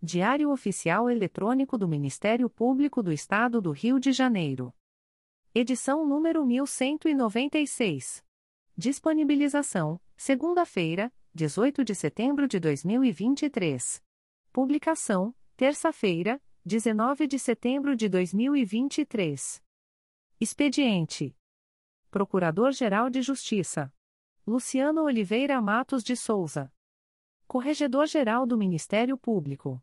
Diário Oficial Eletrônico do Ministério Público do Estado do Rio de Janeiro. Edição número 1196. Disponibilização: segunda-feira, 18 de setembro de 2023. Publicação: terça-feira, 19 de setembro de 2023. Expediente: Procurador-Geral de Justiça Luciano Oliveira Matos de Souza. Corregedor-Geral do Ministério Público.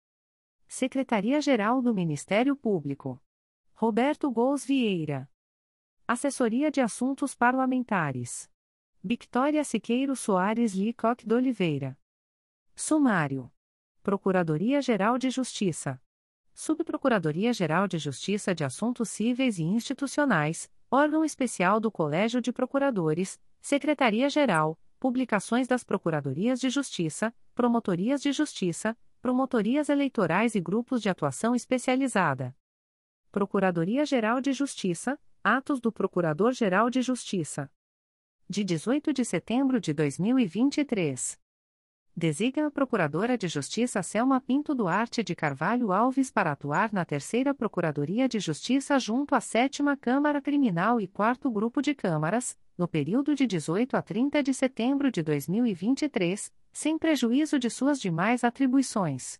Secretaria-Geral do Ministério Público. Roberto Gous Vieira. Assessoria de Assuntos Parlamentares. Victoria Siqueiro Soares Licoque de Oliveira. Sumário. Procuradoria-Geral de Justiça. Subprocuradoria-Geral de Justiça de Assuntos Cíveis e Institucionais, órgão especial do Colégio de Procuradores, Secretaria-Geral, Publicações das Procuradorias de Justiça, Promotorias de Justiça, Promotorias Eleitorais e Grupos de Atuação Especializada. Procuradoria-Geral de Justiça, Atos do Procurador-Geral de Justiça. De 18 de setembro de 2023. Designa a Procuradora de Justiça Selma Pinto Duarte de Carvalho Alves para atuar na Terceira Procuradoria de Justiça junto à Sétima Câmara Criminal e Quarto Grupo de Câmaras, no período de 18 a 30 de setembro de 2023, sem prejuízo de suas demais atribuições.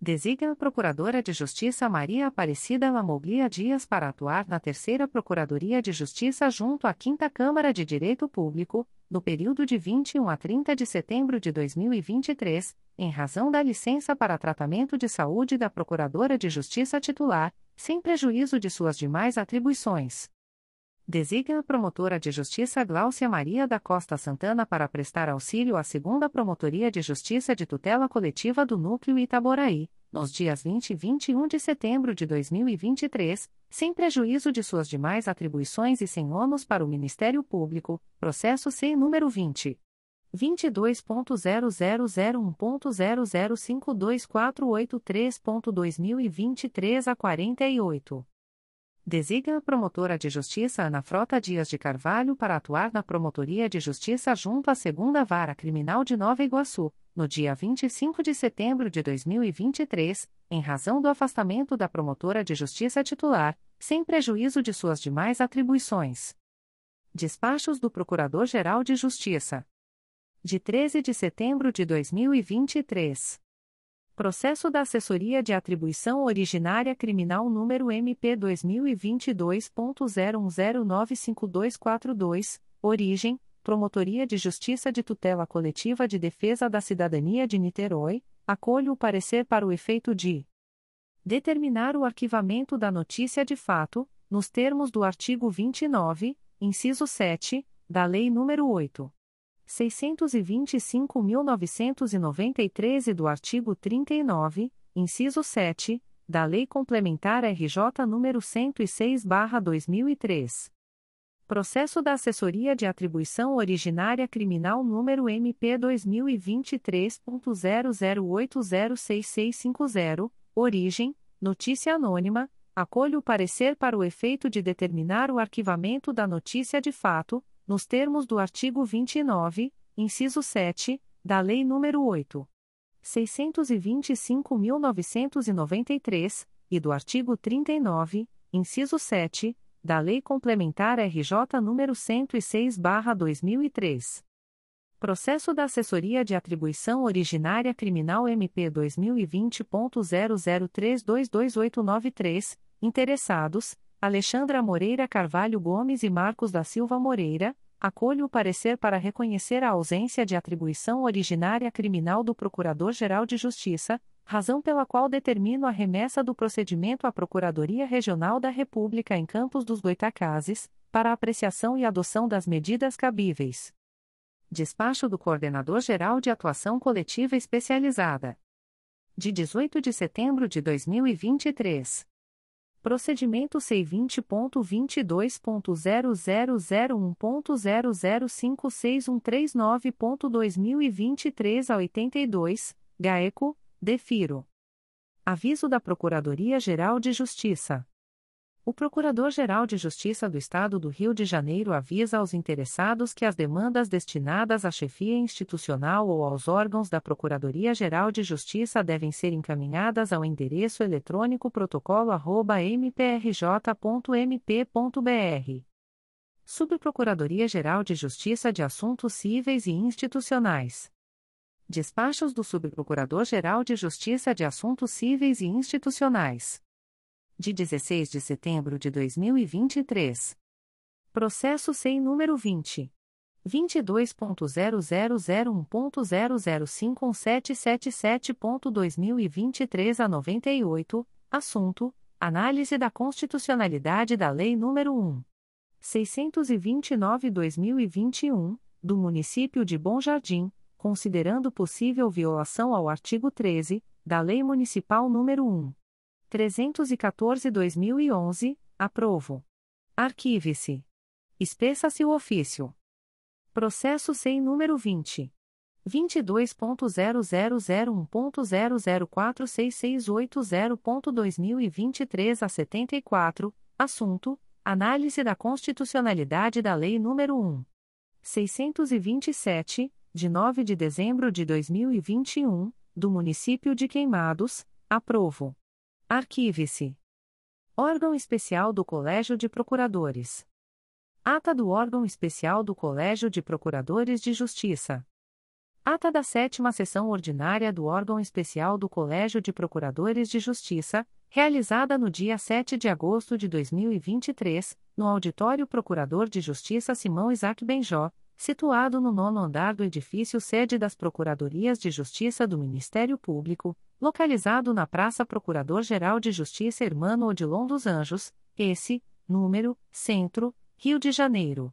Designa a Procuradora de Justiça Maria Aparecida Lamoglia Dias para atuar na Terceira Procuradoria de Justiça junto à Quinta Câmara de Direito Público, no período de 21 a 30 de setembro de 2023, em razão da licença para tratamento de saúde da Procuradora de Justiça titular, sem prejuízo de suas demais atribuições. Designa a promotora de justiça Gláucia Maria da Costa Santana para prestar auxílio à segunda Promotoria de Justiça de Tutela Coletiva do Núcleo Itaboraí, nos dias 20 e 21 de setembro de 2023, sem prejuízo de suas demais atribuições e sem ônus para o Ministério Público, processo C número 20. 22.0001.0052483.2023 a 48. Designa a promotora de justiça Ana Frota Dias de Carvalho para atuar na Promotoria de Justiça junto à Segunda Vara Criminal de Nova Iguaçu, no dia 25 de setembro de 2023, em razão do afastamento da promotora de justiça titular, sem prejuízo de suas demais atribuições. Despachos do Procurador-Geral de Justiça. De 13 de setembro de 2023. Processo da Assessoria de Atribuição Originária Criminal número MP 2022.01095242, origem, Promotoria de Justiça de Tutela Coletiva de Defesa da Cidadania de Niterói, acolho o parecer para o efeito de determinar o arquivamento da notícia de fato, nos termos do artigo 29, inciso 7, da Lei nº 8. 625.993 e do artigo 39, inciso 7, da Lei Complementar RJ nº 106/2003. Processo da Assessoria de Atribuição Originária Criminal número MP 2023.00806650, origem notícia anônima acolho o parecer para o efeito de determinar o arquivamento da notícia de fato, nos termos do artigo 29, inciso 7, da Lei nº 8. 625.993, e do artigo 39, inciso 7, da Lei Complementar RJ nº 106/2003. Processo da Assessoria de Atribuição Originária Criminal MP 2020.00322893, interessados: Alexandra Moreira Carvalho Gomes e Marcos da Silva Moreira, acolho o parecer para reconhecer a ausência de atribuição originária criminal do Procurador-Geral de Justiça, razão pela qual determino a remessa do procedimento à Procuradoria Regional da República em Campos dos Goitacazes, para apreciação e adoção das medidas cabíveis. Despacho do Coordenador-Geral de Atuação Coletiva Especializada. De 18 de setembro de 2023. Procedimento C20.22.0001.0056139.2023 a 82, GAECO, DEFIRO. Aviso da Procuradoria-Geral de Justiça. O Procurador-Geral de Justiça do Estado do Rio de Janeiro avisa aos interessados que as demandas destinadas à chefia institucional ou aos órgãos da Procuradoria-Geral de Justiça devem ser encaminhadas ao endereço eletrônico protocolo@mprj.mp.br. Subprocuradoria-Geral de Justiça de Assuntos Cíveis e Institucionais. Despachos do Subprocurador-Geral de Justiça de Assuntos Cíveis e Institucionais de 16 de setembro de 2023. Processo sem número 20. 22.0001.0051777.2023 a 98, assunto: Análise da constitucionalidade da Lei nº 1. 629-2021, do município de Bom Jardim, considerando possível violação ao artigo 13 da Lei Municipal nº 1. 314-2011, aprovo. Arquive-se. Espeça-se o ofício. Processo sem número 20. 22.0001.0046680.2023 a 74, assunto: Análise da constitucionalidade da Lei nº 1. 627, de 9 de dezembro de 2021, do Município de Queimados, aprovo. Arquive-se. Órgão Especial do Colégio de Procuradores. Ata do Órgão Especial do Colégio de Procuradores de Justiça. Ata da Sétima Sessão Ordinária do Órgão Especial do Colégio de Procuradores de Justiça, realizada no dia 7 de agosto de 2023, no Auditório Procurador de Justiça Simão Isaac Benjó, situado no nono andar do edifício sede das Procuradorias de Justiça do Ministério Público, localizado na Praça Procurador-Geral de Justiça Hermano Odilon dos Anjos, esse, número, Centro, Rio de Janeiro.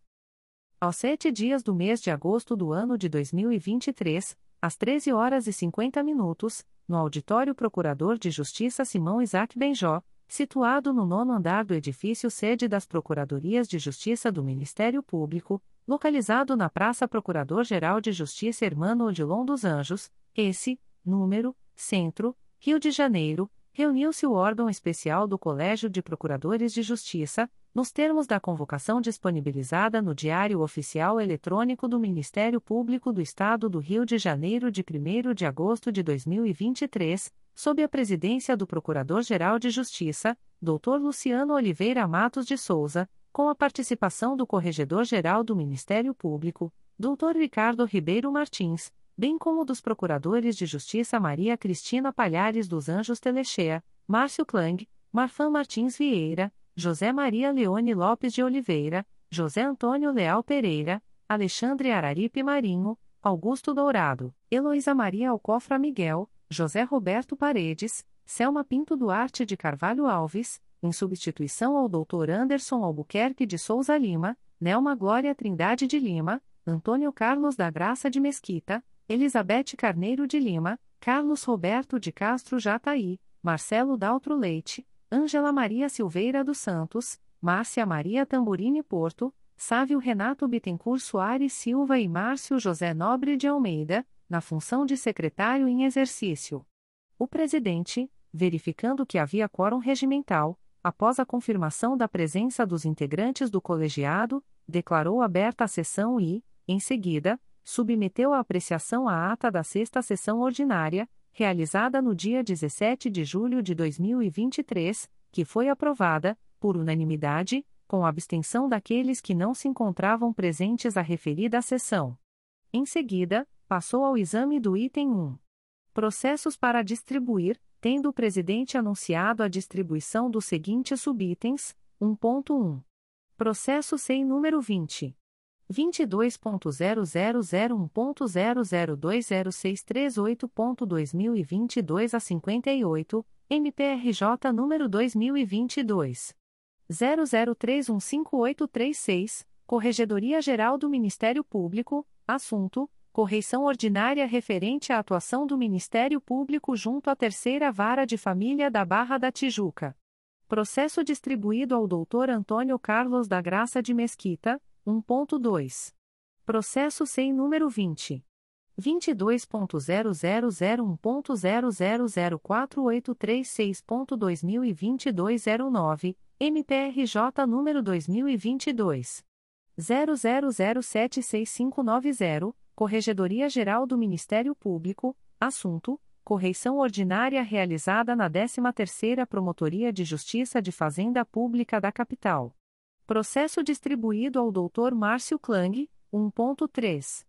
Aos sete dias do mês de agosto do ano de 2023, às 13 horas e 50 minutos, no Auditório Procurador de Justiça Simão Isaac Benjó, situado no nono andar do edifício sede das Procuradorias de Justiça do Ministério Público, localizado na Praça Procurador-Geral de Justiça Hermano Odilon dos Anjos, esse, número, Centro, Rio de Janeiro, reuniu-se o órgão especial do Colégio de Procuradores de Justiça, nos termos da convocação disponibilizada no Diário Oficial Eletrônico do Ministério Público do Estado do Rio de Janeiro de 1 de agosto de 2023, sob a presidência do Procurador-Geral de Justiça, Dr. Luciano Oliveira Matos de Souza, com a participação do Corregedor-Geral do Ministério Público, Dr. Ricardo Ribeiro Martins, bem como dos Procuradores de Justiça Maria Cristina Palhares dos Anjos Telechea, Márcio Klang, Marfan Martins Vieira, José Maria Leone Lopes de Oliveira, José Antônio Leal Pereira, Alexandre Araripe Marinho, Augusto Dourado, Heloísa Maria Alcofra Miguel, José Roberto Paredes, Selma Pinto Duarte de Carvalho Alves, em substituição ao Dr. Anderson Albuquerque de Souza Lima, Nelma Glória Trindade de Lima, Antônio Carlos da Graça de Mesquita, Elizabeth Carneiro de Lima, Carlos Roberto de Castro Jataí, Marcelo Daltro Leite, Ângela Maria Silveira dos Santos, Márcia Maria Tamburini Porto, Sávio Renato Bittencourt Soares Silva e Márcio José Nobre de Almeida, na função de secretário em exercício. O presidente, verificando que havia quórum regimental, após a confirmação da presença dos integrantes do colegiado, declarou aberta a sessão e, em seguida, submeteu à apreciação a ata da sexta sessão ordinária, realizada no dia 17 de julho de 2023, que foi aprovada, por unanimidade, com abstenção daqueles que não se encontravam presentes à referida sessão. Em seguida, passou ao exame do item 1. Processos para distribuir, tendo o presidente anunciado a distribuição dos seguintes subitens: 1.1. Processo sem número 20. 22.0001.0020638.2022 a 58, MPRJ número 2022 00315836, Corregedoria Geral do Ministério Público, assunto: correição ordinária referente à atuação do Ministério Público junto à Terceira Vara de Família da Barra da Tijuca. Processo distribuído ao Dr. Antônio Carlos da Graça de Mesquita, 1.2. Processo sem número 20. 22.0001.0004836.2022 a 09, MPRJ número 2022 00076590, Corregedoria Geral do Ministério Público, assunto: correição ordinária realizada na 13ª Promotoria de Justiça de Fazenda Pública da Capital. Processo distribuído ao Dr. Márcio Klang, 1.3.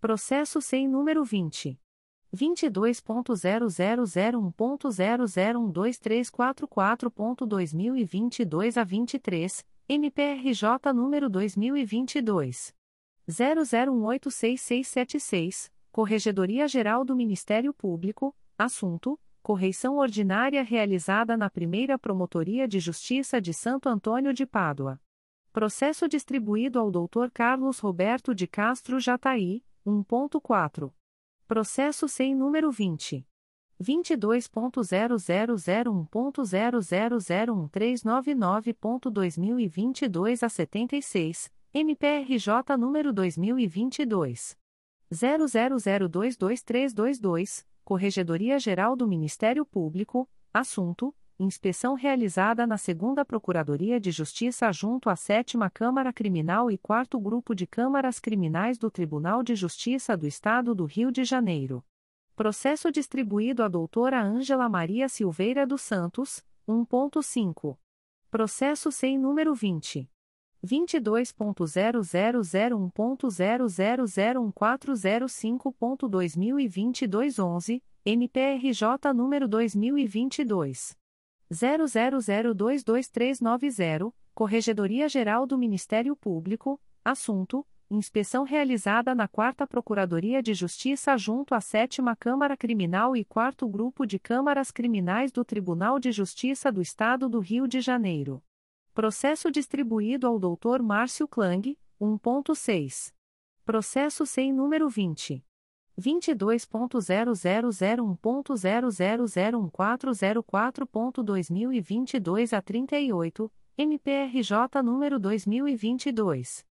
Processo sem número 20 22.0001.0012344.2022 a 23, MPRJ número 2022 00186676, Corregedoria Geral do Ministério Público, assunto: correição ordinária realizada na Primeira Promotoria de Justiça de Santo Antônio de Pádua. Processo distribuído ao Dr. Carlos Roberto de Castro Jataí, 1.4. Processo sem número 20. 22.0001.0001399.2022 a 76, MPRJ número 2022. 00022322, Corregedoria Geral do Ministério Público, assunto: inspeção realizada na 2 Procuradoria de Justiça junto à 7 Câmara Criminal e 4 Grupo de Câmaras Criminais do Tribunal de Justiça do Estado do Rio de Janeiro. Processo distribuído à doutora Ângela Maria Silveira dos Santos, 1.5. Processo sem número 20. 22.0001.0001405.2022 11, MPRJ número 2022 00022390, Corregedoria Geral do Ministério Público, assunto: inspeção realizada na 4 Procuradoria de Justiça junto à 7 Câmara Criminal e 4 Grupo de Câmaras Criminais do Tribunal de Justiça do Estado do Rio de Janeiro. Processo distribuído ao Dr. Márcio Klang, 1.6. Processo sem número 20. 22.0001.0001404.2022 a 38, MPRJ número 2022.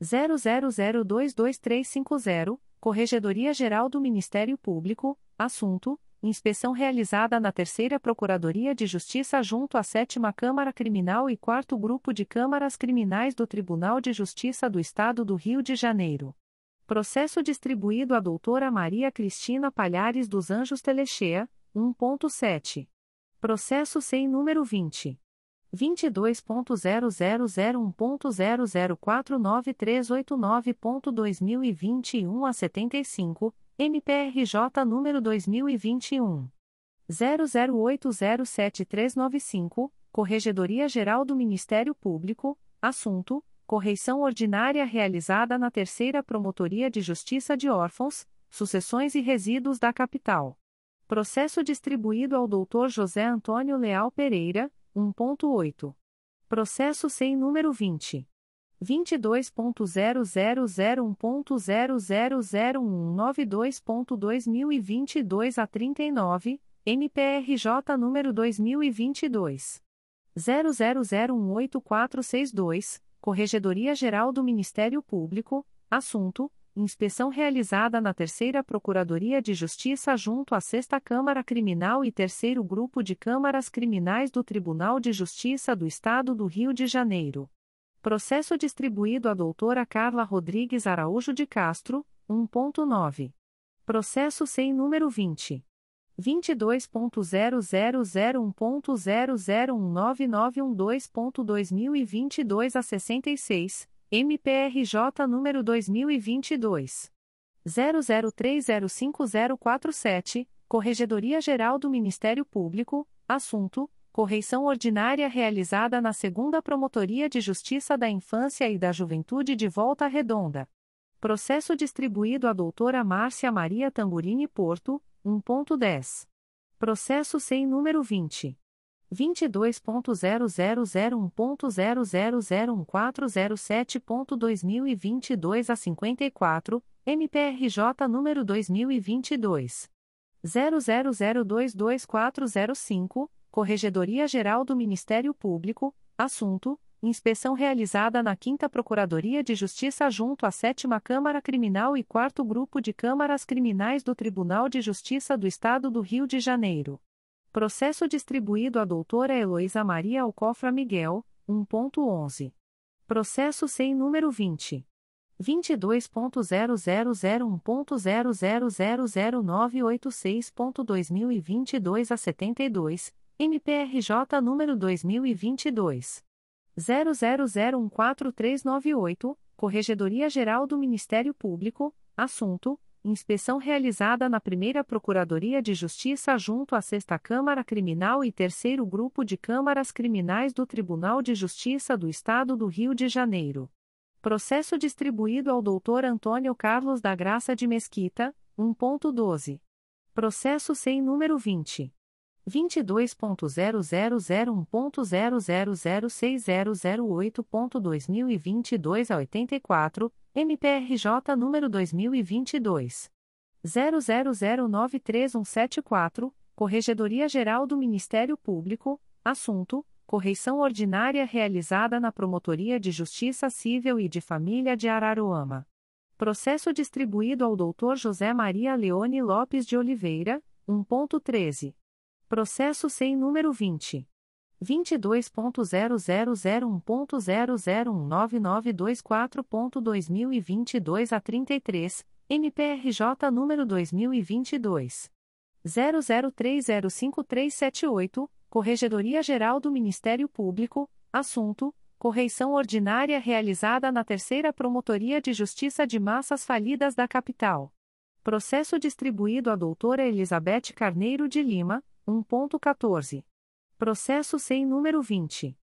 00022350, Corregedoria Geral do Ministério Público, assunto: inspeção realizada na Terceira Procuradoria de Justiça junto à Sétima Câmara Criminal e Quarto Grupo de Câmaras Criminais do Tribunal de Justiça do Estado do Rio de Janeiro. Processo distribuído à doutora Maria Cristina Palhares dos Anjos Telechea, 1.7. Processo sem número 20. 22.0001.0049389.2021 a 75, MPRJ número 2021. 00807395, Corregedoria Geral do Ministério Público, assunto correição ordinária realizada na Terceira Promotoria de Justiça de Órfãos, Sucessões e Resíduos da Capital. Processo distribuído ao Dr. José Antônio Leal Pereira, 1.8. Processo sem número 20. 22.0001.0001922.2022 a 39, MPRJ número 2022. 00018462, Corregedoria Geral do Ministério Público, assunto: inspeção realizada na Terceira Procuradoria de Justiça junto à Sexta Câmara Criminal e Terceiro Grupo de Câmaras Criminais do Tribunal de Justiça do Estado do Rio de Janeiro. Processo distribuído à doutora Carla Rodrigues Araújo de Castro, 1.9. Processo sem número 20. 22.0001.0019912.2022 a 66, MPRJ número 2022. 00305047, Corregedoria Geral do Ministério Público, assunto: Correição ordinária realizada na Segunda Promotoria de Justiça da Infância e da Juventude de Volta Redonda. Processo distribuído à doutora Márcia Maria Tamburini Porto, 1.10. Processo sem número 20. 22.0001.0001407.2022 a 54, MPRJ número 2022. 00022405, Corregedoria Geral do Ministério Público, assunto: inspeção realizada na 5 Procuradoria de Justiça junto à 7 Câmara Criminal e 4 Grupo de Câmaras Criminais do Tribunal de Justiça do Estado do Rio de Janeiro. Processo distribuído à doutora Heloísa Maria Alcofra Miguel, 1.11. Processo sem número 20. 22.0001.0000986.2022 a 72, MPRJ número 2022 00014398, Corregedoria Geral do Ministério Público, assunto: inspeção realizada na Primeira Procuradoria de Justiça junto à Sexta Câmara Criminal e Terceiro Grupo de Câmaras Criminais do Tribunal de Justiça do Estado do Rio de Janeiro. Processo distribuído ao Dr. Antônio Carlos da Graça de Mesquita, 1.12. Processo sem número 20. 22.0001.0006008.2022 a 84, MPRJ número 2022. 00093174, Corregedoria Geral do Ministério Público, assunto: correição ordinária realizada na Promotoria de Justiça Civil e de Família de Araruama. Processo distribuído ao Dr. José Maria Leone Lopes de Oliveira, 1.13. Processo sem número 20. 22.0001.0019924.2022 a 33, MPRJ número 2022. 00305378, Corregedoria Geral do Ministério Público, assunto: correição ordinária realizada na Terceira Promotoria de Justiça de Massas Falidas da Capital. Processo distribuído à doutora Elizabeth Carneiro de Lima, 1.14. Processo sem número 20.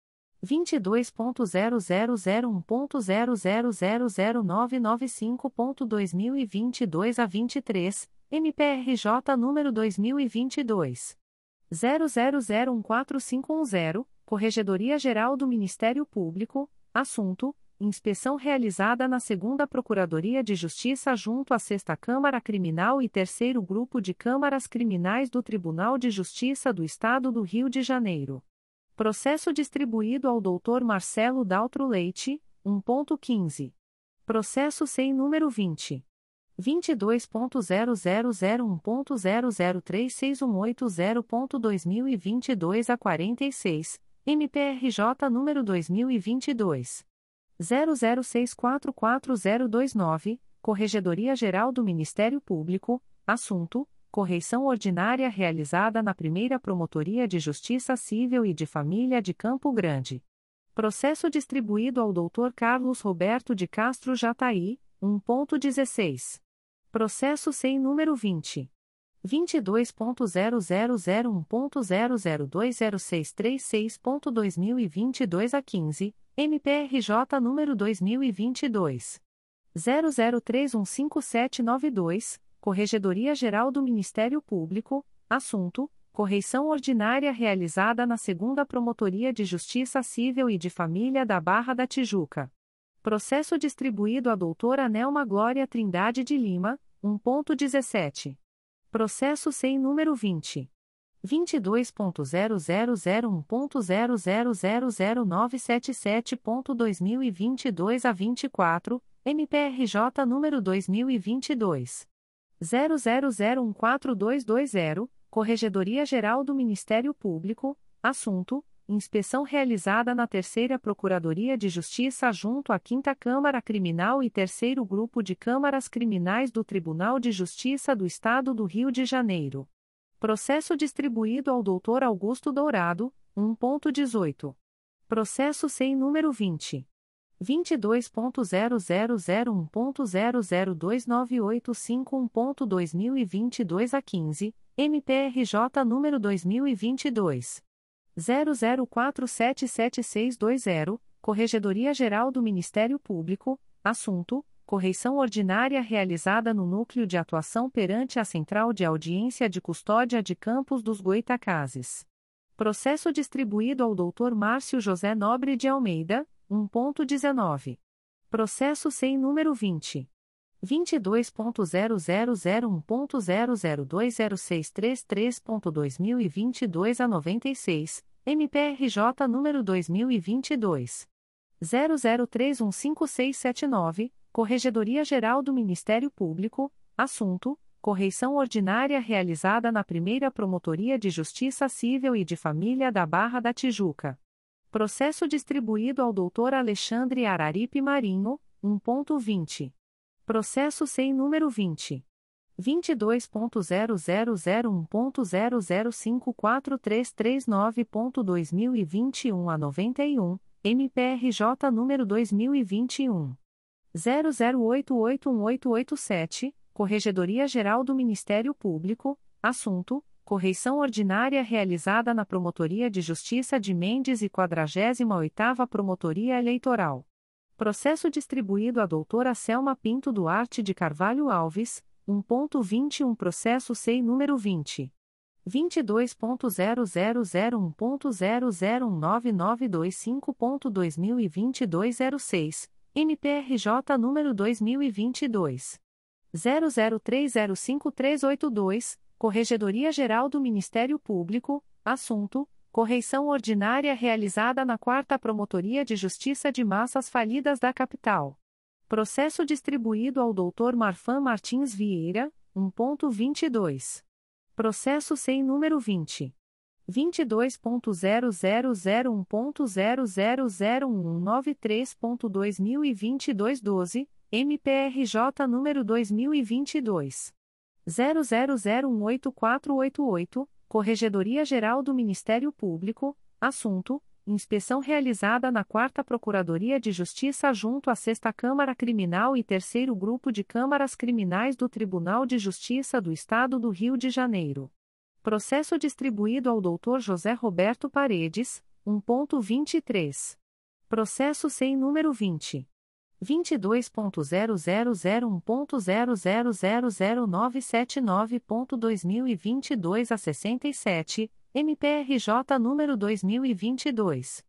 22.0001.0000995.2022 a 23, MPRJ número 2022. 00014510, Corregedoria Geral do Ministério Público, assunto: inspeção realizada na Segunda Procuradoria de Justiça junto à Sexta Câmara Criminal e Terceiro Grupo de Câmaras Criminais do Tribunal de Justiça do Estado do Rio de Janeiro. Processo distribuído ao Dr. Marcelo Daltro Leite, 1.15. Processo sem número 20. 22.0001.0036180.2022 a 46, MPRJ número 2022 00644029, Corregedoria Geral do Ministério Público, assunto: correição ordinária realizada na primeira Promotoria de Justiça Civil e de Família de Campo Grande. Processo distribuído ao Dr. Carlos Roberto de Castro Jataí, 1.16. Processo sem número 20. 22.0001.0020636.2022 a 15, MPRJ número 2022. 00315792, Corregedoria Geral do Ministério Público, assunto: correição ordinária realizada na Segunda Promotoria de Justiça Civil e de Família da Barra da Tijuca. Processo distribuído à doutora Nelma Glória Trindade de Lima, 1.17. Processo sem número 20. 22.0001.0000977.2022 a 24, MPRJ número 2022 00014220, Corregedoria Geral do Ministério Público, assunto: inspeção realizada na Terceira Procuradoria de Justiça junto à Quinta Câmara Criminal e Terceiro Grupo de Câmaras Criminais do Tribunal de Justiça do Estado do Rio de Janeiro. Processo distribuído ao Dr. Augusto Dourado, 1.18. Processo sem número 20. 22.0001.0029851.2022 a 15, MPRJ número 2022. 00477620, Corregedoria Geral do Ministério Público, assunto: correição ordinária realizada no Núcleo de Atuação perante a Central de Audiência de Custódia de Campos dos Goitacazes. Processo distribuído ao Dr. Márcio José Nobre de Almeida, 1.19. Processo sem número 20. 22.0001.0020633.2022 a 96, MPRJ número 2022. 00315679, Corregedoria Geral do Ministério Público, assunto: correição ordinária realizada na primeira Promotoria de Justiça Civil e de Família da Barra da Tijuca. Processo distribuído ao Dr. Alexandre Araripe Marinho, 1.20. Processo sem número 20. 22.0001.0054339.2021 a 91, MPRJ número 2021. 00881887, Corregedoria Geral do Ministério Público, assunto: correição ordinária realizada na Promotoria de Justiça de Mendes e 48ª Promotoria Eleitoral. Processo distribuído à doutora Selma Pinto Duarte de Carvalho Alves, 1.21 Processo SEI número 20. 22.0001.0019925.2022 a 06, MPRJ número 2022. 00305382, Corregedoria Geral do Ministério Público, assunto: correição ordinária realizada na 4 Promotoria de Justiça de Massas Falidas da Capital. Processo distribuído ao Dr. Marfan Martins Vieira, 1.22. Processo sem número 20. 22.0001.0001993.2022 12, MPRJ número 2022. 00018488, Corregedoria Geral do Ministério Público, assunto: inspeção realizada na 4 Procuradoria de Justiça junto à 6 Câmara Criminal e 3 Grupo de Câmaras Criminais do Tribunal de Justiça do Estado do Rio de Janeiro. Processo distribuído ao Dr. José Roberto Paredes, 1.23. Processo sem número 20. 22.0001.0000979.2022 a 67, MPRJ número 2022.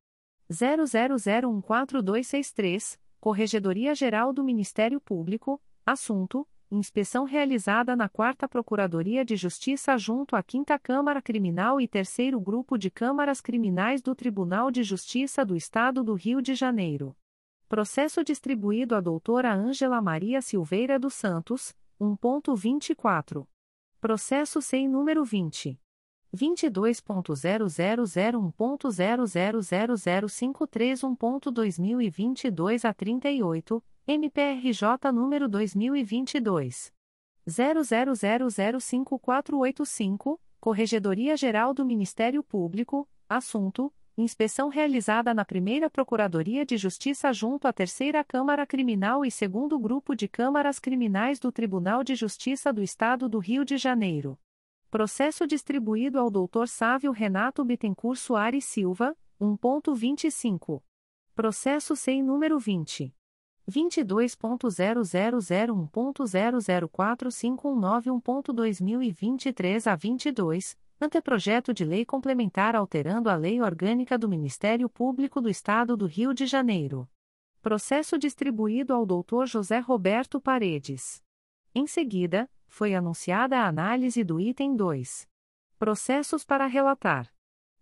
00014263, Corregedoria Geral do Ministério Público, assunto: inspeção realizada na 4 Procuradoria de Justiça junto à 5 Câmara Criminal e 3 Grupo de Câmaras Criminais do Tribunal de Justiça do Estado do Rio de Janeiro. Processo distribuído à doutora Ângela Maria Silveira dos Santos, 1.24. Processo sem número 20. 22.0001.0000531.2022 a 38, MPRJ número 2022. 00005485, Corregedoria Geral do Ministério Público, assunto: Inspeção realizada na primeira Procuradoria de Justiça junto à Terceira Câmara Criminal e segundo Grupo de Câmaras Criminais do Tribunal de Justiça do Estado do Rio de Janeiro. Processo distribuído ao Dr. Sávio Renato Bittencourt Soares Silva, 1.25. Processo sem número 20. 22.0001.0045191.2023 a 22 Anteprojeto de Lei Complementar alterando a Lei Orgânica do Ministério Público do Estado do Rio de Janeiro. Processo distribuído ao Dr. José Roberto Paredes. Em seguida, foi anunciada a análise do item 2. Processos para relatar.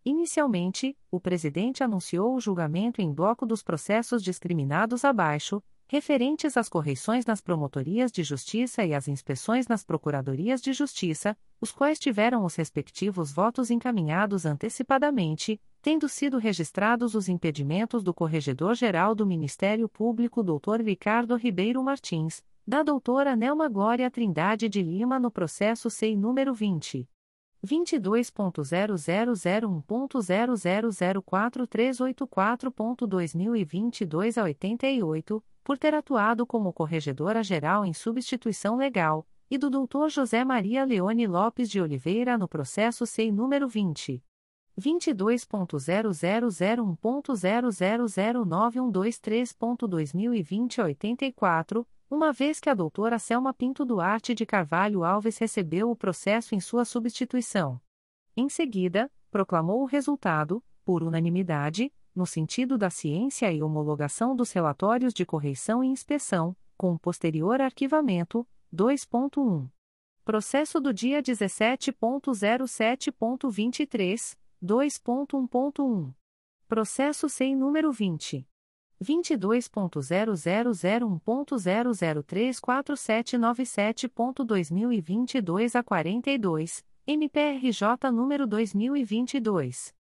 Inicialmente, o presidente anunciou o julgamento em bloco dos processos discriminados abaixo, referentes às correições nas promotorias de justiça e às inspeções nas procuradorias de justiça, os quais tiveram os respectivos votos encaminhados antecipadamente, tendo sido registrados os impedimentos do Corregedor-Geral do Ministério Público Dr. Ricardo Ribeiro Martins, da doutora Nelma Glória Trindade de Lima no processo SEI número 20. 22.0001.0004384.2022 a 88, por ter atuado como corregedora-geral em substituição legal, e do Dr. José Maria Leone Lopes de Oliveira no processo SEI número 20. 22.0001.0009123.2020 a 84, uma vez que a doutora Selma Pinto Duarte de Carvalho Alves recebeu o processo em sua substituição. Em seguida, proclamou o resultado, por unanimidade, no sentido da ciência e homologação dos relatórios de correição e inspeção, com posterior arquivamento, 2.1. Processo do dia 17.07.23, 2.1.1. Processo sem número 20. 22.0001.0034797.2022 a 42, MPRJ número 2022.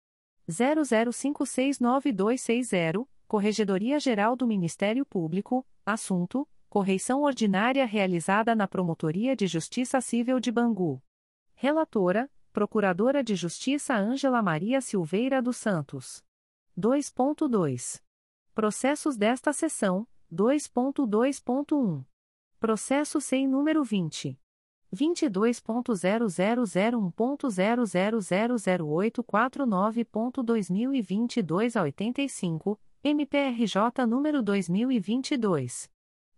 00569260, Corregedoria Geral do Ministério Público, assunto: correição ordinária realizada na Promotoria de Justiça Civil de Bangu. Relatora: Procuradora de Justiça Ângela Maria Silveira dos Santos. 2.2. Processos desta sessão, 2.2.1. Processo sem número 20. 22.0001.0000849.2022 a 85, MPRJ número 2022.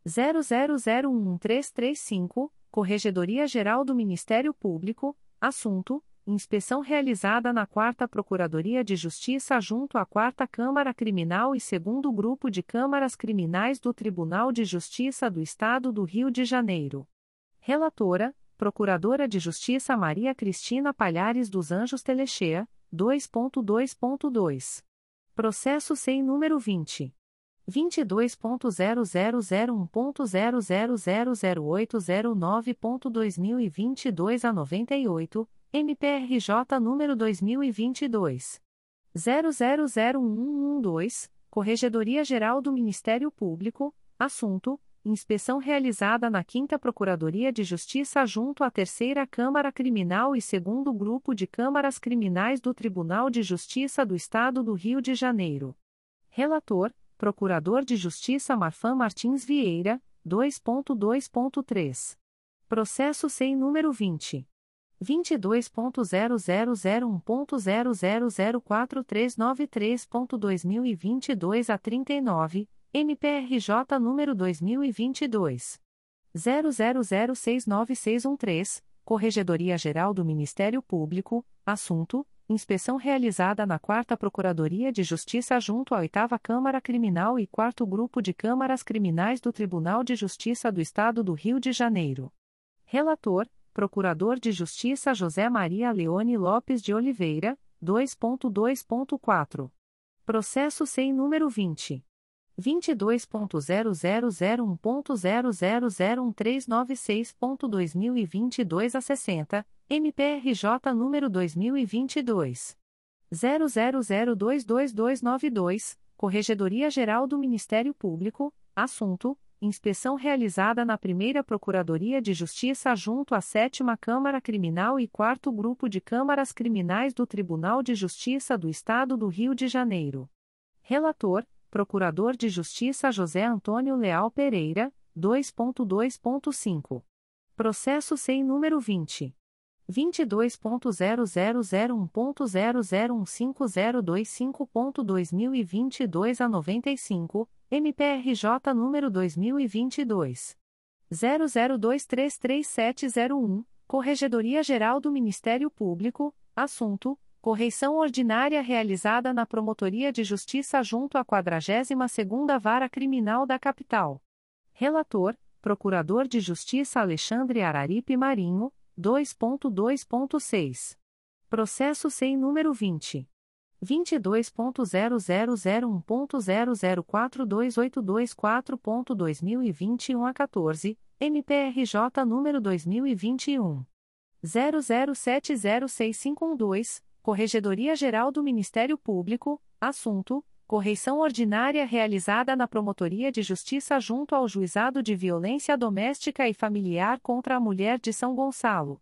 00011335, Corregedoria Geral do Ministério Público, assunto: inspeção realizada na 4 Procuradoria de Justiça junto à 4 Câmara Criminal e segundo Grupo de Câmaras Criminais do Tribunal de Justiça do Estado do Rio de Janeiro. Relatora: Procuradora de Justiça Maria Cristina Palhares dos Anjos Telechea, 2.2.2. Processo sem número 20. 22.0001.0000809.2022 a 98, MPRJ número 2022. 00011112, Corregedoria Geral do Ministério Público, assunto: inspeção realizada na 5 Procuradoria de Justiça junto à Terceira Câmara Criminal e segundo Grupo de Câmaras Criminais do Tribunal de Justiça do Estado do Rio de Janeiro. Relator: Procurador de Justiça Marfan Martins Vieira, 2.2.3. Processo sem número 20. 22.0001.0004393.2022 a 39, MPRJ número 2022. 00069613, Corregedoria Geral do Ministério Público, assunto: inspeção realizada na 4 Procuradoria de Justiça junto à 8 Câmara Criminal e 4 Grupo de Câmaras Criminais do Tribunal de Justiça do Estado do Rio de Janeiro. Relator: Procurador de Justiça José Maria Leone Lopes de Oliveira, 2.2.4. Processo sem número 20. 22.0001.0001396.2022 a 60, MPRJ número 2022. 00022292, Corregedoria Geral do Ministério Público, assunto: inspeção realizada na primeira Procuradoria de Justiça junto à Sétima Câmara Criminal e Quarto Grupo de Câmaras Criminais do Tribunal de Justiça do Estado do Rio de Janeiro. Relator: Procurador de Justiça José Antônio Leal Pereira, 2.2.5. Processo sem número 20. 22.0001.0015025.2022 a 95, MPRJ número 2022. 00233701, Corregedoria Geral do Ministério Público, assunto: Correição ordinária realizada na Promotoria de Justiça junto à 42ª Vara Criminal da Capital. Relator: Procurador de Justiça Alexandre Araripe Marinho, 2.2.6. Processo sem número 20. 22.0001.0042824.2021 a 14, MPRJ número 2021 00706512, Corregedoria Geral do Ministério Público, assunto: correição ordinária realizada na Promotoria de Justiça junto ao Juizado de Violência Doméstica e Familiar contra a Mulher de São Gonçalo.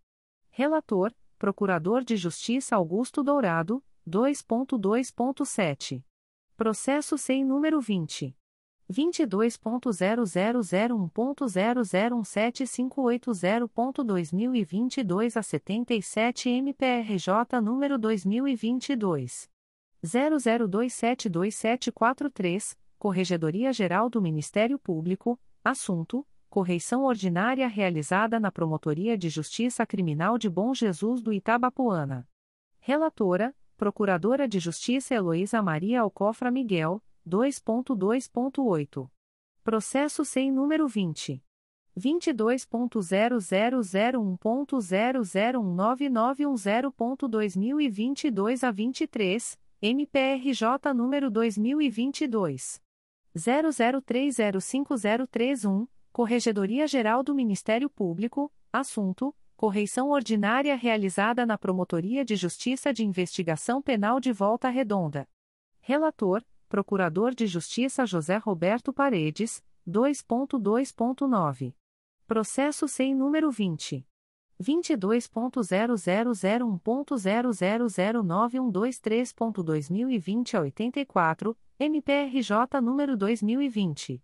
Relator: Procurador de Justiça Augusto Dourado, 2.2.7. Processo sem número 20 22.0001.0017580.2022 a 77 MPRJ número 2022 00272743, Corregedoria Geral do Ministério Público, assunto: correição ordinária realizada na Promotoria de Justiça Criminal de Bom Jesus do Itabapuana. Relatora: Procuradora de Justiça Heloísa Maria Alcofra Miguel 2.2.8. Processo sem número 20. 22.0001.0019910.2022 a 23, MPRJ número 2022. 00305031, Corregedoria Geral do Ministério Público, assunto: correição ordinária realizada na Promotoria de Justiça de Investigação Penal de Volta Redonda. Relator: Procurador de Justiça José Roberto Paredes, 2.2.9. Processo sem número 20. 22.0001.0009123.2020 a 84, MPRJ número 2020.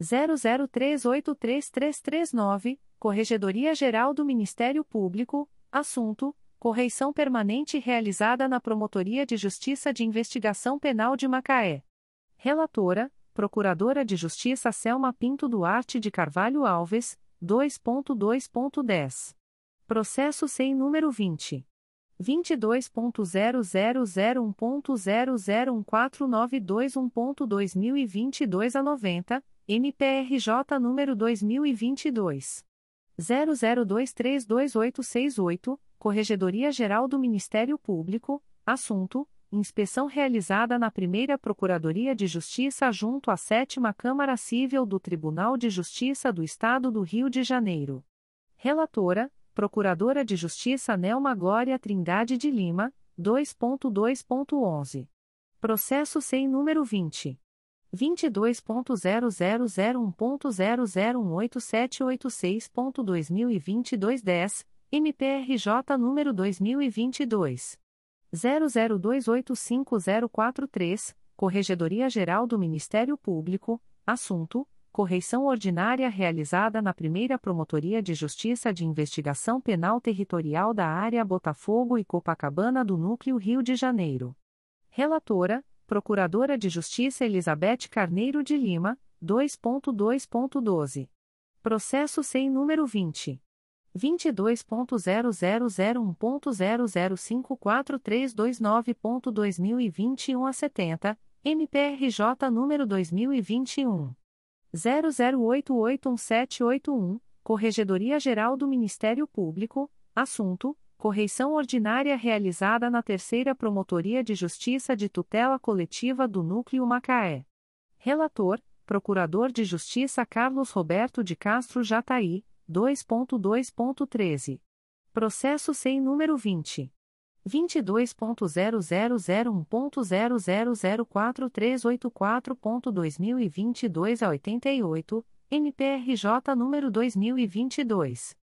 00383339, Corregedoria Geral do Ministério Público, assunto: Correição permanente realizada na Promotoria de Justiça de Investigação Penal de Macaé. Relatora: Procuradora de Justiça Selma Pinto Duarte de Carvalho Alves, 2.2.10. Processo sem número 20. 22.0001.0014921.2022 a 90, MPRJ número 2022. 00232868, Corregedoria Geral do Ministério Público, assunto: inspeção realizada na primeira Procuradoria de Justiça junto à sétima Câmara Civil do Tribunal de Justiça do Estado do Rio de Janeiro. Relatora: Procuradora de Justiça Nelma Glória Trindade de Lima, 2.2.11. Processo sem número 20. 22.0001.0018786.2022 10, MPRJ número 2022. 00285043, Corregedoria Geral do Ministério Público, assunto: correição ordinária realizada na primeira Promotoria de Justiça de Investigação Penal Territorial da Área Botafogo e Copacabana do Núcleo Rio de Janeiro. Relatora: Procuradora de Justiça Elizabeth Carneiro de Lima, 2.2.12. Processo sem número 20. 22.0001.0054329.2021 a 70, MPRJ número 2021. 00881781, Corregedoria Geral do Ministério Público, assunto: correição ordinária realizada na Terceira Promotoria de Justiça de Tutela Coletiva do Núcleo Macaé. Relator: Procurador de Justiça Carlos Roberto de Castro Jataí 2.2.13. Processo sem número 20. 22.0001.0004384.2022 a 88, MPRJ número 2022.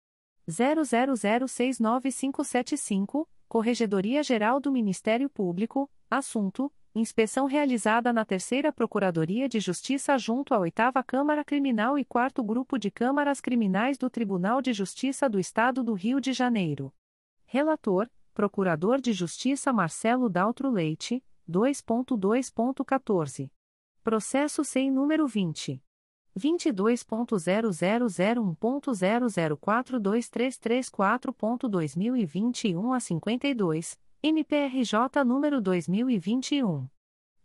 00069575, Corregedoria Geral do Ministério Público, assunto: inspeção realizada na Terceira Procuradoria de Justiça junto à Oitava Câmara Criminal e Quarto Grupo de Câmaras Criminais do Tribunal de Justiça do Estado do Rio de Janeiro. Relator: Procurador de Justiça Marcelo Daltro Leite, 2.2.14. Processo sem número 20. 22.0001.0042334.2021 a 52, MPRJ número 2021.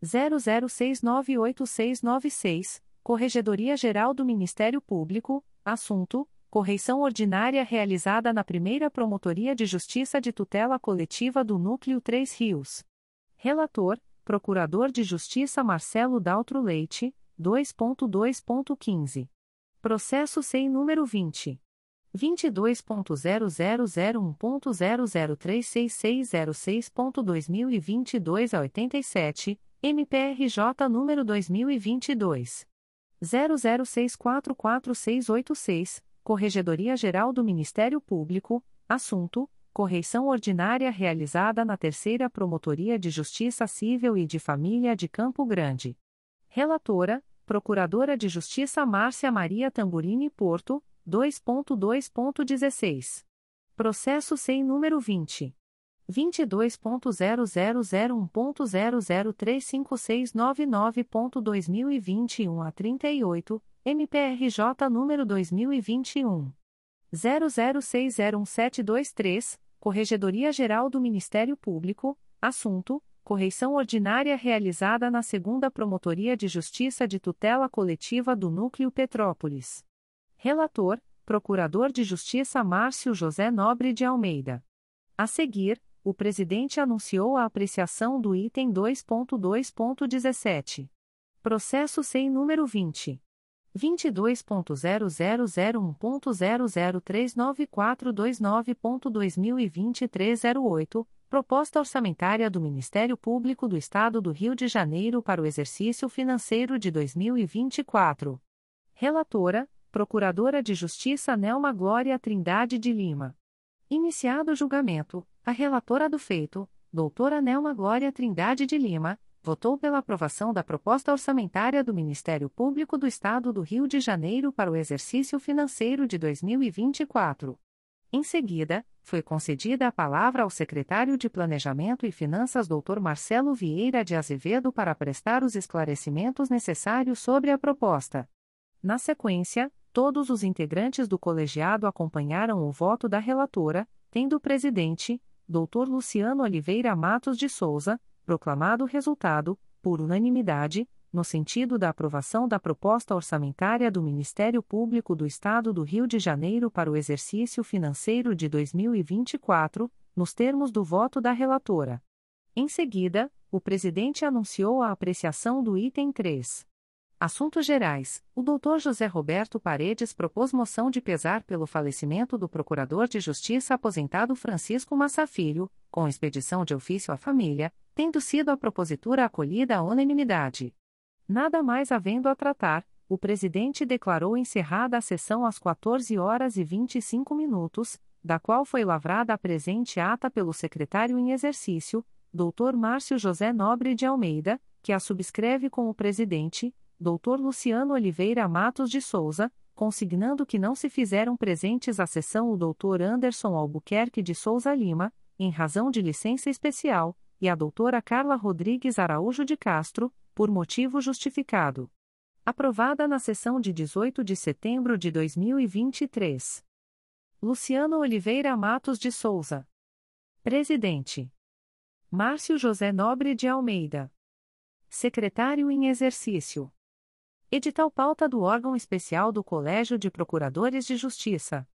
00698696, Corregedoria Geral do Ministério Público, assunto: correição ordinária realizada na primeira Promotoria de Justiça de Tutela Coletiva do Núcleo Três Rios. Relator: Procurador de Justiça Marcelo Daltro Leite, 2.2.15. Processo sem número 20. 22.0001.0036606.2022 a 87, MPRJ número 2022. 00644686, Corregedoria Geral do Ministério Público, assunto: correição ordinária realizada na Terceira Promotoria de Justiça Civil e de Família de Campo Grande. Relatora: Procuradora de Justiça Márcia Maria Tamburini Porto, 2.2.16. Processo sem número 20. 22.0001.0035699.2021 a 38, MPRJ número 2021. 00601723, Corregedoria Geral do Ministério Público, assunto: correição ordinária realizada na Segunda Promotoria de Justiça de Tutela Coletiva do Núcleo Petrópolis. Relator: Procurador de Justiça Márcio José Nobre de Almeida. A seguir, o presidente anunciou a apreciação do item 2.2.17. Processo sem número 20. 22.0001.0039429.2023 08, proposta orçamentária do Ministério Público do Estado do Rio de Janeiro para o exercício financeiro de 2024. Relatora, Procuradora de Justiça Nelma Glória Trindade de Lima. Iniciado o julgamento, a relatora do feito, doutora Nelma Glória Trindade de Lima, votou pela aprovação da proposta orçamentária do Ministério Público do Estado do Rio de Janeiro para o exercício financeiro de 2024. Em seguida, foi concedida a palavra ao secretário de Planejamento e Finanças Dr. Marcelo Vieira de Azevedo para prestar os esclarecimentos necessários sobre a proposta. Na sequência, todos os integrantes do colegiado acompanharam o voto da relatora, tendo o presidente, Dr. Luciano Oliveira Matos de Souza, proclamado o resultado, por unanimidade, no sentido da aprovação da proposta orçamentária do Ministério Público do Estado do Rio de Janeiro para o exercício financeiro de 2024, nos termos do voto da relatora. Em seguida, o presidente anunciou a apreciação do item 3. Assuntos Gerais. O Dr. José Roberto Paredes propôs moção de pesar pelo falecimento do Procurador de Justiça aposentado Francisco Massa Filho, com expedição de ofício à família, tendo sido a propositura acolhida à unanimidade. Nada mais havendo a tratar, o presidente declarou encerrada a sessão às 14 horas e 25 minutos, da qual foi lavrada a presente ata pelo secretário em exercício, Dr. Márcio José Nobre de Almeida, que a subscreve com o presidente Dr. Luciano Oliveira Matos de Souza, consignando que não se fizeram presentes à sessão o Dr. Anderson Albuquerque de Souza Lima, em razão de licença especial, e a doutora Carla Rodrigues Araújo de Castro, por motivo justificado. Aprovada na sessão de 18 de setembro de 2023. Luciano Oliveira Matos de Souza. Presidente. Márcio José Nobre de Almeida. Secretário em exercício. Edital pauta do órgão especial do Colégio de Procuradores de Justiça.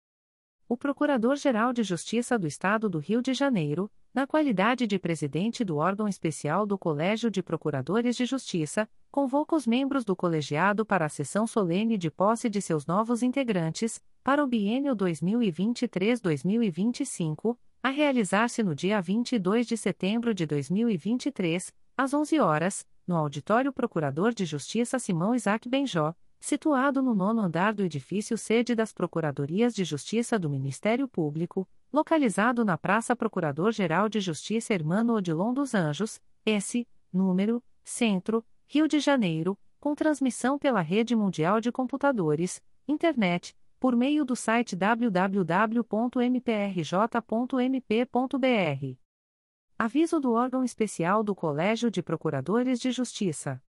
O Procurador-Geral de Justiça do Estado do Rio de Janeiro, na qualidade de presidente do órgão especial do Colégio de Procuradores de Justiça, convoca os membros do colegiado para a sessão solene de posse de seus novos integrantes, para o biênio 2023-2025, a realizar-se no dia 22 de setembro de 2023, às 11 horas no Auditório Procurador de Justiça Simão Isaac Benjó, situado no nono andar do edifício sede das Procuradorias de Justiça do Ministério Público, localizado na Praça Procurador-Geral de Justiça Hermano Odilon dos Anjos, S, número, Centro, Rio de Janeiro, com transmissão pela Rede Mundial de Computadores, Internet, por meio do site www.mprj.mp.br Aviso do órgão especial do Colégio de Procuradores de Justiça.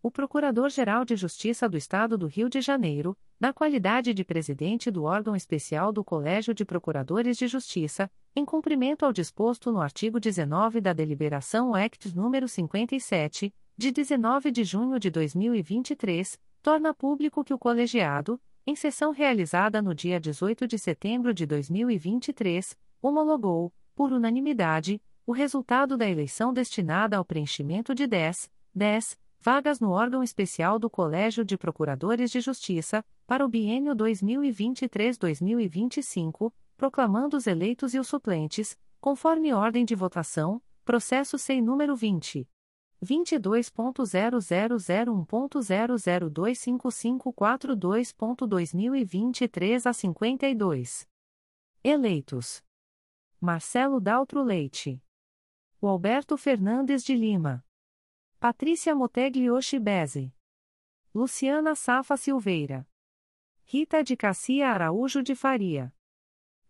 O Procurador-Geral de Justiça do Estado do Rio de Janeiro, na qualidade de presidente do órgão especial do Colégio de Procuradores de Justiça, em cumprimento ao disposto no artigo 19 da Deliberação Act nº 57, de 19 de junho de 2023, torna público que o colegiado, em sessão realizada no dia 18 de setembro de 2023, homologou, por unanimidade, o resultado da eleição destinada ao preenchimento de 10, 10 vagas no órgão especial do Colégio de Procuradores de Justiça, para o biênio 2023-2025, proclamando os eleitos e os suplentes, conforme ordem de votação, processo sem número 20. 22.0001.0025542.2023 a 52. Eleitos: Marcelo Daltro Leite, o Alberto Fernandes de Lima, Patrícia Moteglioshi Bezzi, Luciana Safa Silveira, Rita de Cassia Araújo de Faria,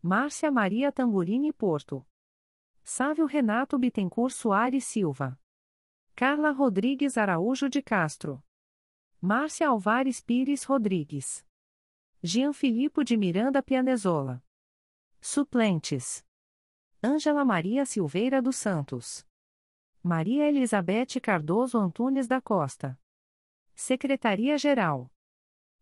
Márcia Maria Tamburini Porto, Sávio Renato Bittencourt Soares Silva. Carla Rodrigues Araújo de Castro. Márcia Alvares Pires Rodrigues. Jean Filipe de Miranda Pianezola. Suplentes. Ângela Maria Silveira dos Santos. Maria Elizabeth Cardoso Antunes da Costa. Secretaria-Geral.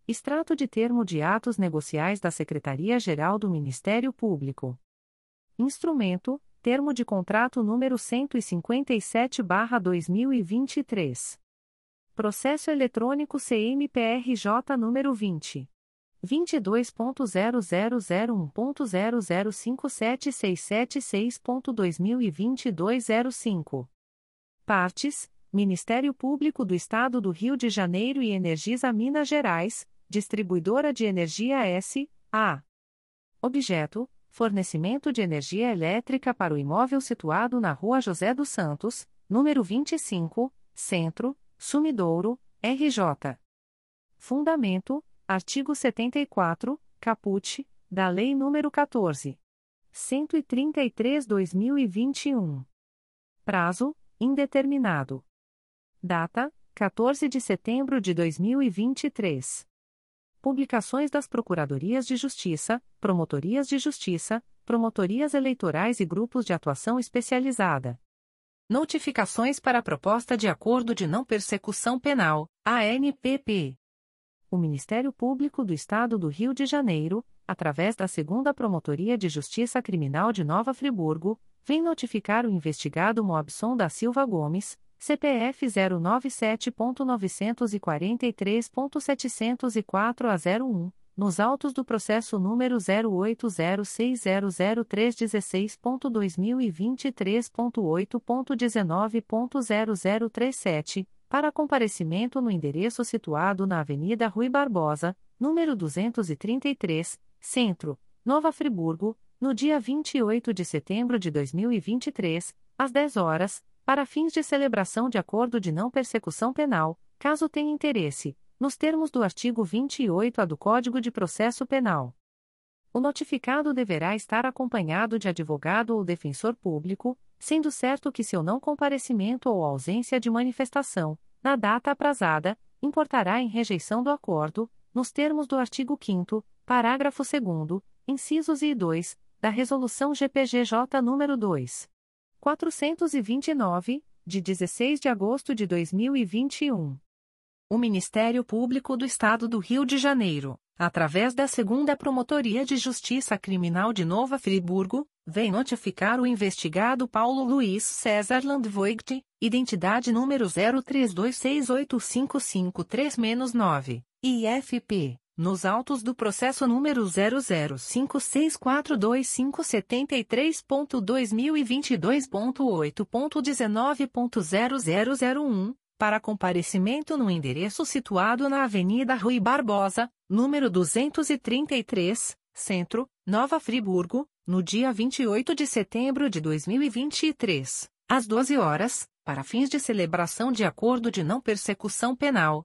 Extrato de termo de atos negociais da Secretaria-Geral do Ministério Público. Instrumento: termo de contrato número 157/2023. Processo eletrônico CMPRJ número 20 22.0001.0057676.2022 05. Partes: Ministério Público do Estado do Rio de Janeiro e Energisa Minas Gerais, Distribuidora de Energia S.A. Objeto: fornecimento de energia elétrica para o imóvel situado na Rua José dos Santos, número 25, Centro, Sumidouro, RJ. Fundamento: artigo 74, caput, da Lei nº 14. 133/2021. Prazo: indeterminado. Data: 14 de setembro de 2023. Publicações das Procuradorias de Justiça, Promotorias de Justiça, Promotorias Eleitorais e Grupos de Atuação Especializada. Notificações para a Proposta de Acordo de Não Persecução Penal, ANPP. O Ministério Público do Estado do Rio de Janeiro, através da Segunda Promotoria de Justiça Criminal de Nova Friburgo, vem notificar o investigado Moabson da Silva Gomes, CPF 097.943.704 a 01, nos autos do processo número 080600316.2023.8.19.0037, para comparecimento no endereço situado na Avenida Rui Barbosa, número 233, Centro, Nova Friburgo, no dia 28 de setembro de 2023, às 10 horas, para fins de celebração de acordo de não persecução penal, caso tenha interesse, nos termos do artigo 28-A do Código de Processo Penal. O notificado deverá estar acompanhado de advogado ou defensor público, sendo certo que seu não comparecimento ou ausência de manifestação, na data aprazada, importará em rejeição do acordo, nos termos do artigo 5 parágrafo 2 incisos I e 2, da Resolução GPGJ nº 2. 429, de 16 de agosto de 2021. O Ministério Público do Estado do Rio de Janeiro, através da Segunda Promotoria de Justiça Criminal de Nova Friburgo, vem notificar o investigado Paulo Luiz César Landvoigt, identidade número 03268553-9, IFP nos autos do processo número 005642573.2022.8.19.0001, para comparecimento no endereço situado na Avenida Rui Barbosa, número 233, Centro, Nova Friburgo, no dia 28 de setembro de 2023, às 12 horas, para fins de celebração de acordo de não persecução penal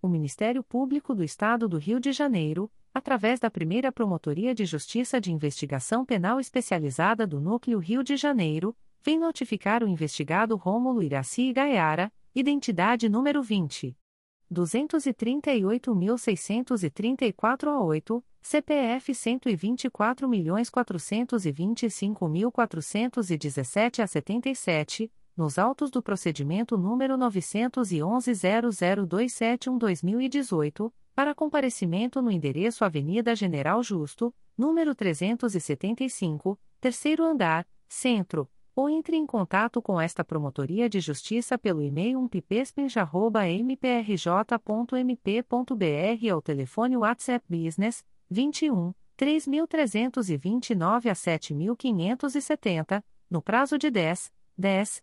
O Ministério Público do Estado do Rio de Janeiro, através da primeira Promotoria de Justiça de Investigação Penal Especializada do Núcleo Rio de Janeiro, vem notificar o investigado Rômulo Iraci Gaiara, identidade número 20. 238.634 a 8, CPF 124.425.417 a 77, nos autos do procedimento número 911-00271-2018, para comparecimento no endereço Avenida General Justo, número 375, terceiro andar, centro, ou entre em contato com esta Promotoria de Justiça pelo e-mail umpipespinja.mprj.mp.br ou telefone WhatsApp Business 21 3329 a 7570, no prazo de 10, 10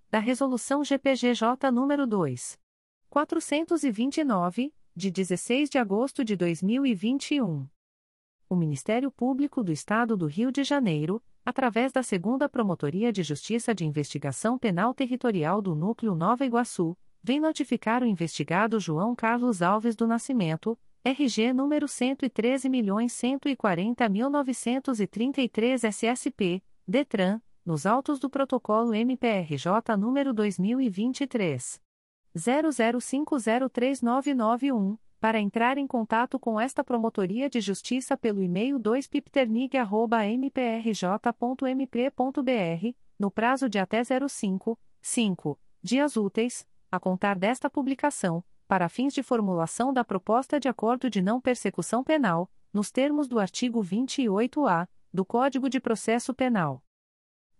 da Resolução GPGJ nº 2. 429, de 16 de agosto de 2021. O Ministério Público do Estado do Rio de Janeiro, através da Segunda Promotoria de Justiça de Investigação Penal Territorial do Núcleo Nova Iguaçu, vem notificar o investigado João Carlos Alves do Nascimento, RG número 113.140.933 SSP, DETRAN, nos autos do protocolo MPRJ número 2023 00503991 para entrar em contato com esta Promotoria de Justiça pelo e-mail 2pipternig.mprj.mp.br, no prazo de até 05, 5 dias úteis, a contar desta publicação, para fins de formulação da proposta de acordo de não persecução penal, nos termos do artigo 28-A do Código de Processo Penal.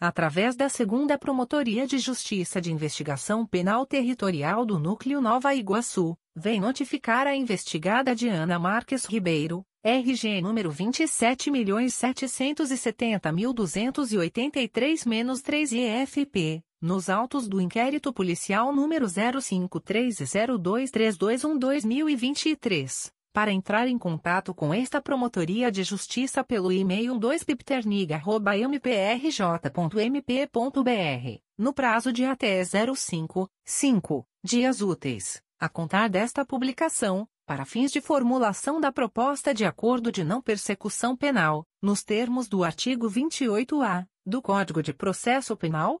através da Segunda Promotoria de Justiça de Investigação Penal Territorial do Núcleo Nova Iguaçu, vem notificar a investigada Diana Marques Ribeiro, RG número 27.770.283-3 EFP, nos autos do inquérito policial número 05302321-2023 para entrar em contato com esta Promotoria de Justiça pelo e-mail 2pipternig.mprj.mp.br, no prazo de até 05, 5 dias úteis, a contar desta publicação, para fins de formulação da proposta de acordo de não persecução penal, nos termos do artigo 28-A do Código de Processo Penal,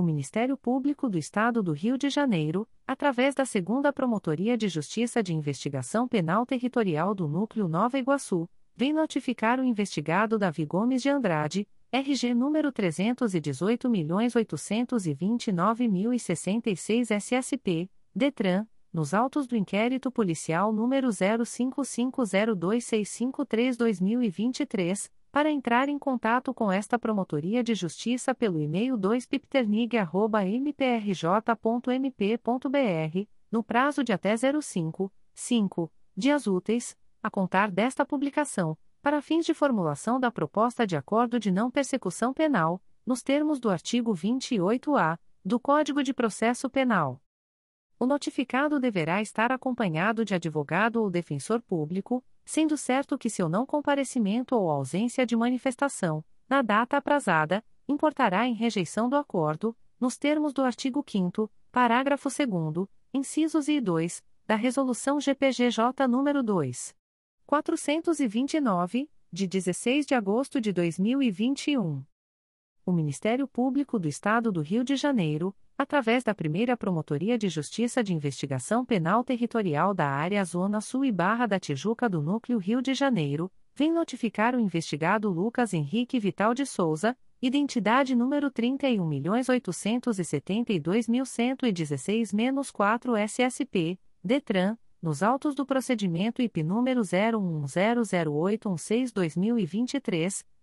O Ministério Público do Estado do Rio de Janeiro, através da Segunda Promotoria de Justiça de Investigação Penal Territorial do Núcleo Nova Iguaçu, vem notificar o investigado Davi Gomes de Andrade, RG número 318.829.066 SSP, DETRAN, nos autos do inquérito policial número 05502653-2023 para entrar em contato com esta Promotoria de Justiça pelo e-mail 2pipternig.mprj.mp.br, no prazo de até 05, 5 dias úteis, a contar desta publicação, para fins de formulação da proposta de acordo de não persecução penal, nos termos do artigo 28-A do Código de Processo Penal. O notificado deverá estar acompanhado de advogado ou defensor público, sendo certo que seu não comparecimento ou ausência de manifestação, na data aprazada, importará em rejeição do acordo, nos termos do artigo 5 parágrafo 2 incisos e 2, da Resolução GPGJ nº 2. 429, de 16 de agosto de 2021. O Ministério Público do Estado do Rio de Janeiro, através da primeira Promotoria de Justiça de Investigação Penal Territorial da Área Zona Sul e Barra da Tijuca do Núcleo Rio de Janeiro, vem notificar o investigado Lucas Henrique Vital de Souza, identidade número 31.872.116-4 SSP, DETRAN, nos autos do procedimento IP número 01100816-2023,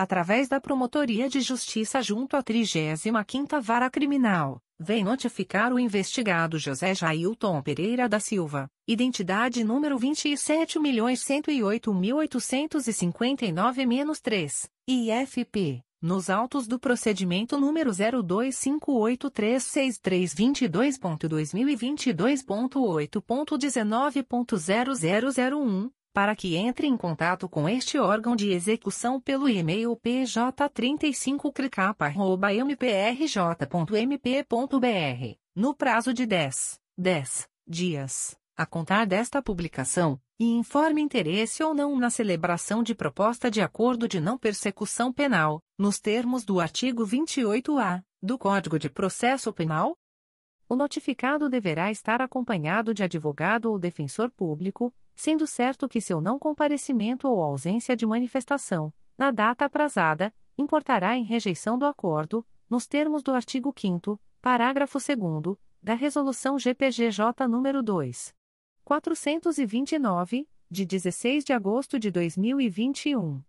através da Promotoria de Justiça junto à 35ª Vara Criminal, vem notificar o investigado José Jailton Pereira da Silva, identidade número 27.108.859-3, IFP, nos autos do procedimento número 02583632.2022.8.19.0001 para que entre em contato com este órgão de execução pelo e-mail pj35cricapa.mprj.mp.br, no prazo de 10, 10 dias, a contar desta publicação, e informe interesse ou não na celebração de proposta de acordo de não persecução penal, nos termos do artigo 28-A do Código de Processo Penal, o notificado deverá estar acompanhado de advogado ou defensor público, sendo certo que seu não comparecimento ou ausência de manifestação, na data aprazada, importará em rejeição do acordo, nos termos do artigo 5 parágrafo 2 da Resolução GPGJ nº 2. 429, de 16 de agosto de 2021.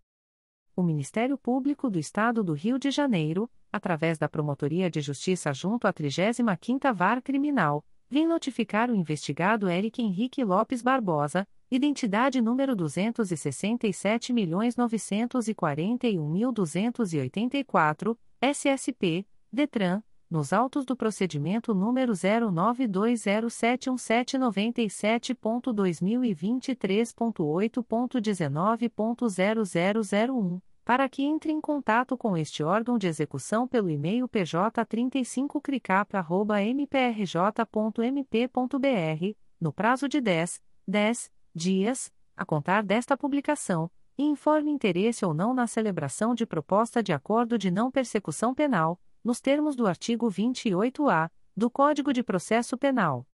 O Ministério Público do Estado do Rio de Janeiro, através da Promotoria de Justiça junto à 35ª VAR Criminal, vem notificar o investigado Eric Henrique Lopes Barbosa, identidade número 267.941.284, SSP, DETRAN, nos autos do procedimento número 0920717797.2023.8.19.0001 para que entre em contato com este órgão de execução pelo e-mail pj35cricap.mprj.mp.br, no prazo de 10, 10 dias, a contar desta publicação, e informe interesse ou não na celebração de proposta de acordo de não persecução penal, nos termos do artigo 28-A do Código de Processo Penal.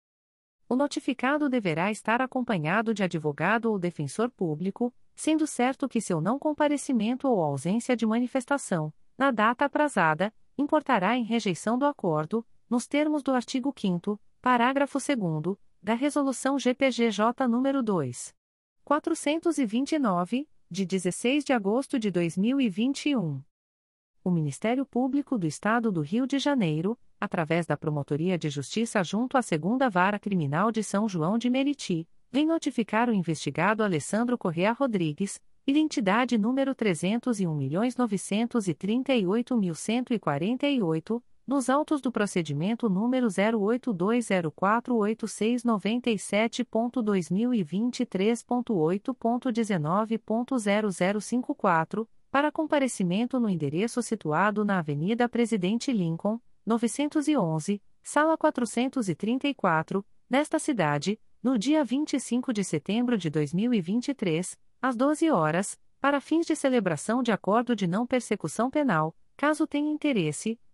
O notificado deverá estar acompanhado de advogado ou defensor público, sendo certo que seu não comparecimento ou ausência de manifestação, na data aprazada, importará em rejeição do acordo, nos termos do artigo 5 parágrafo 2 da Resolução GPGJ nº 2. 429, de 16 de agosto de 2021. O Ministério Público do Estado do Rio de Janeiro, através da Promotoria de Justiça junto à Segunda Vara Criminal de São João de Meriti, vem notificar o investigado Alessandro Correa Rodrigues, identidade número 301.938.148, nos autos do procedimento número 082048697.2023.8.19.0054, para comparecimento no endereço situado na Avenida Presidente Lincoln, 911, sala 434, nesta cidade, no dia 25 de setembro de 2023, às 12 horas, para fins de celebração de acordo de não persecução penal, caso tenha interesse,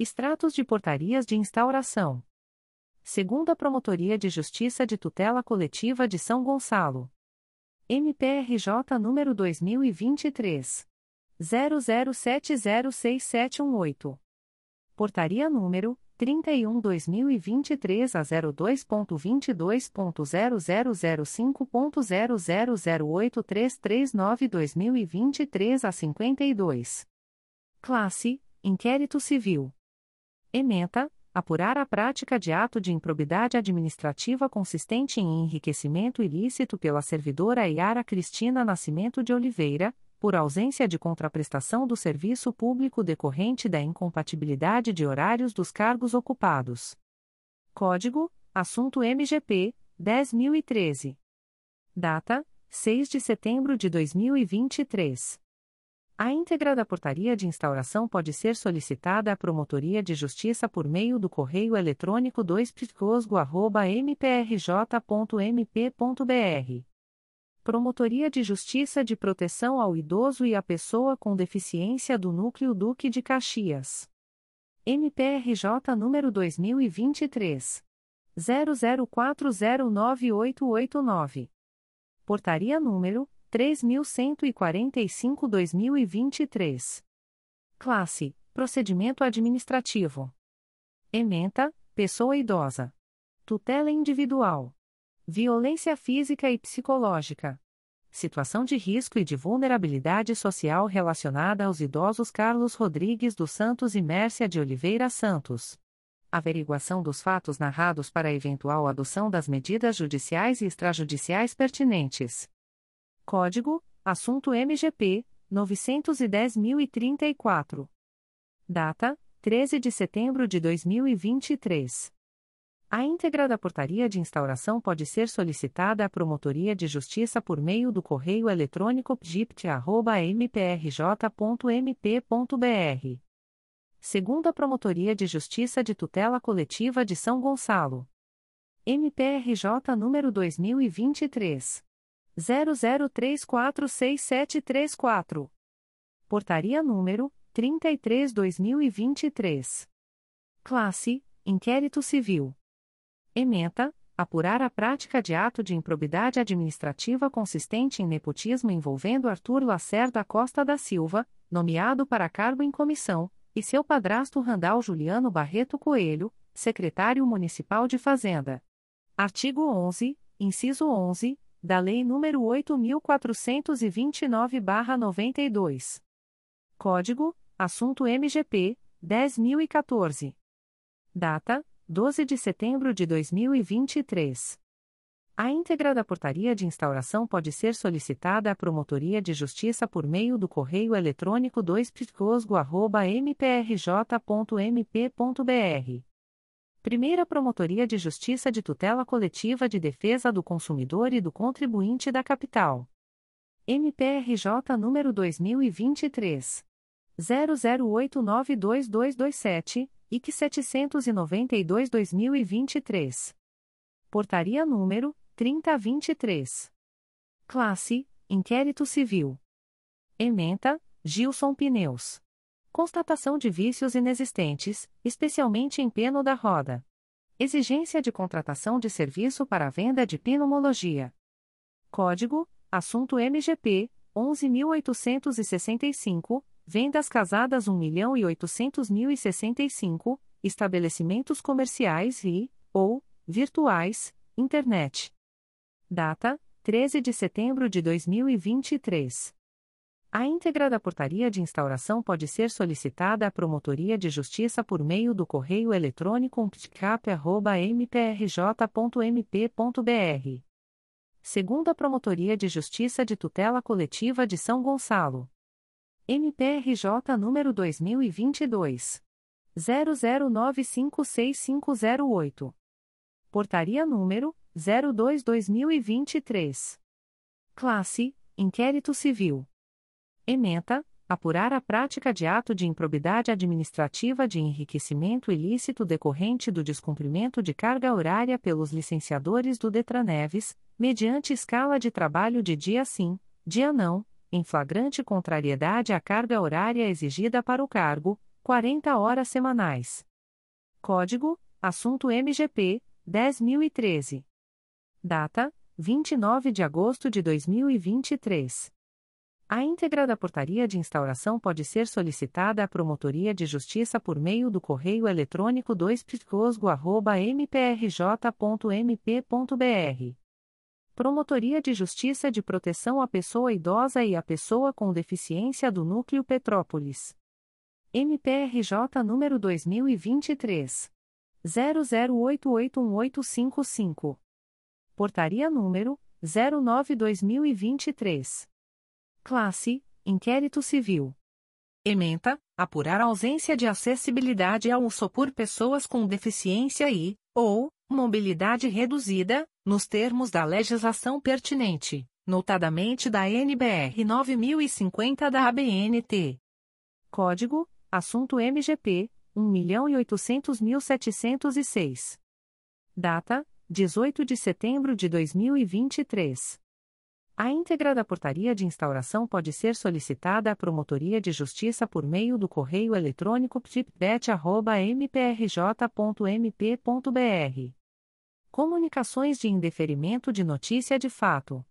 Extratos de portarias de instauração. Segunda Promotoria de Justiça de Tutela Coletiva de São Gonçalo. MPRJ número 2023 00706718. Portaria número 31/2023 a 02.22.0005.0008339/2023 a 52. Classe: Inquérito Civil. Ementa: apurar a prática de ato de improbidade administrativa consistente em enriquecimento ilícito pela servidora Iara Cristina Nascimento de Oliveira por ausência de contraprestação do serviço público decorrente da incompatibilidade de horários dos cargos ocupados. Código: Assunto MGP 10013. Data: 6 de setembro de 2023. A íntegra da portaria de instauração pode ser solicitada à Promotoria de Justiça por meio do correio eletrônico 2 mprj.mp.br Promotoria de Justiça de Proteção ao Idoso e à Pessoa com Deficiência do Núcleo Duque de Caxias. MPRJ número 2023 00409889. Portaria número 3145/2023. Classe: Procedimento administrativo. Ementa: Pessoa idosa. Tutela individual. Violência física e psicológica. Situação de risco e de vulnerabilidade social relacionada aos idosos Carlos Rodrigues dos Santos e Mércia de Oliveira Santos. Averiguação dos fatos narrados para eventual adoção das medidas judiciais e extrajudiciais pertinentes. Código: Assunto MGP 910.034. Data: 13 de setembro de 2023. A íntegra da portaria de instauração pode ser solicitada à Promotoria de Justiça por meio do correio eletrônico pgipt.mprj.mp.br. Segunda Promotoria de Justiça de Tutela Coletiva de São Gonçalo. MPRJ número 2023 00346734. Portaria número 33/2023. Classe: Inquérito Civil. Ementa, apurar a prática de ato de improbidade administrativa consistente em nepotismo envolvendo Arthur Lacerda Costa da Silva, nomeado para cargo em comissão, e seu padrasto Randal Juliano Barreto Coelho, secretário municipal de Fazenda. Artigo 11, inciso 11, da Lei nº 8.429-92. Código: Assunto MGP 10014. Data: 12 de setembro de 2023. A íntegra da portaria de instauração pode ser solicitada à Promotoria de Justiça por meio do correio eletrônico 2 mprj.mp.br. Primeira Promotoria de Justiça de Tutela Coletiva de Defesa do Consumidor e do Contribuinte da Capital. MPRJ número 2023 00892227. IC 792-2023. Portaria número 3023. Classe: Inquérito Civil. Ementa: Gilson Pneus. Constatação de vícios inexistentes, especialmente em peno da roda. Exigência de contratação de serviço para venda de pneumologia. Código: Assunto MGP 11865 Vendas casadas 1 milhão e 800 mil e 65, estabelecimentos comerciais e, ou, virtuais, internet. Data: 13 de setembro de 2023. A íntegra da portaria de instauração pode ser solicitada à Promotoria de Justiça por meio do correio eletrônico ptcap.mprj.mp.br. Segunda Promotoria de Justiça de Tutela Coletiva de São Gonçalo. MPRJ número 2022 00956508. Portaria número 02/2023. Classe: Inquérito Civil. Ementa: apurar a prática de ato de improbidade administrativa de enriquecimento ilícito decorrente do descumprimento de carga horária pelos licenciadores do Detraneves, mediante escala de trabalho de dia sim, dia não, em flagrante contrariedade à carga horária exigida para o cargo, 40 horas semanais. Código: Assunto MGP 10013. Data: 29 de agosto de 2023. A íntegra da portaria de instauração pode ser solicitada à Promotoria de Justiça por meio do correio eletrônico 2 mprj.mp.br. Promotoria de Justiça de Proteção à Pessoa Idosa e à Pessoa com Deficiência do Núcleo Petrópolis. MPRJ número 2023. 00881855. Portaria número 09-2023. Classe: Inquérito Civil. Ementa: apurar a ausência de acessibilidade ao uso por pessoas com deficiência e, ou, mobilidade reduzida, nos termos da legislação pertinente, notadamente da NBR 9050 da ABNT. Código: Assunto MGP 1.800.706. Data: 18 de setembro de 2023. A íntegra da portaria de instauração pode ser solicitada à Promotoria de Justiça por meio do correio eletrônico ptipbet.mprj.mp.br. Comunicações de indeferimento de notícia de fato.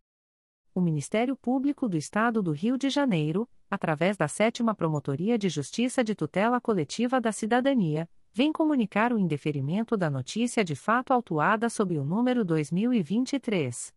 O Ministério Público do Estado do Rio de Janeiro, através da Sétima Promotoria de Justiça de Tutela Coletiva da Cidadania, vem comunicar o indeferimento da notícia de fato autuada sob o número 2023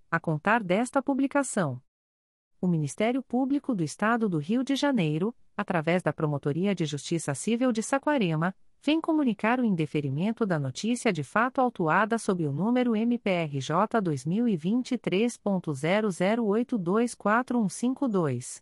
a contar desta publicação. O Ministério Público do Estado do Rio de Janeiro, através da Promotoria de Justiça Civil de Saquarema, vem comunicar o indeferimento da notícia de fato autuada sob o número MPRJ 2023.00824152.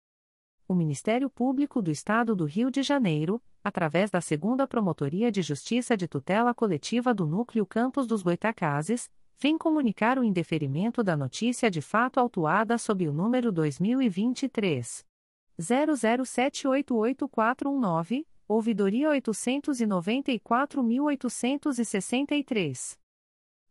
o Ministério Público do Estado do Rio de Janeiro, através da Segunda Promotoria de Justiça de Tutela Coletiva do Núcleo Campos dos Goitacazes, vem comunicar o indeferimento da notícia de fato autuada sob o número 2023 00788419, ouvidoria 894.863.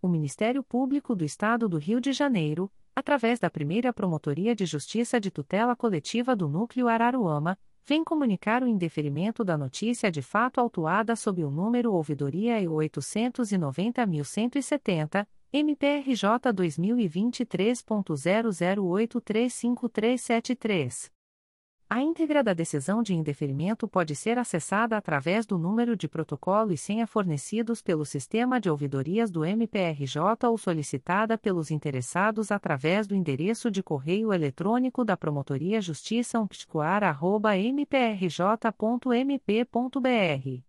o Ministério Público do Estado do Rio de Janeiro, através da primeira Promotoria de Justiça de Tutela Coletiva do Núcleo Araruama, vem comunicar o indeferimento da notícia de fato autuada sob o número Ouvidoria E 890.170, MPRJ 2023.00835373. A íntegra da decisão de indeferimento pode ser acessada através do número de protocolo e senha fornecidos pelo sistema de ouvidorias do MPRJ ou solicitada pelos interessados através do endereço de correio eletrônico da Promotoria Justiça umpticoar.mprj.mp.br.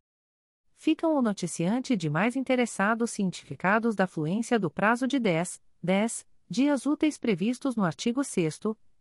Ficam o noticiante de mais interessados cientificados da fluência do prazo de 10, 10 dias úteis previstos no artigo 6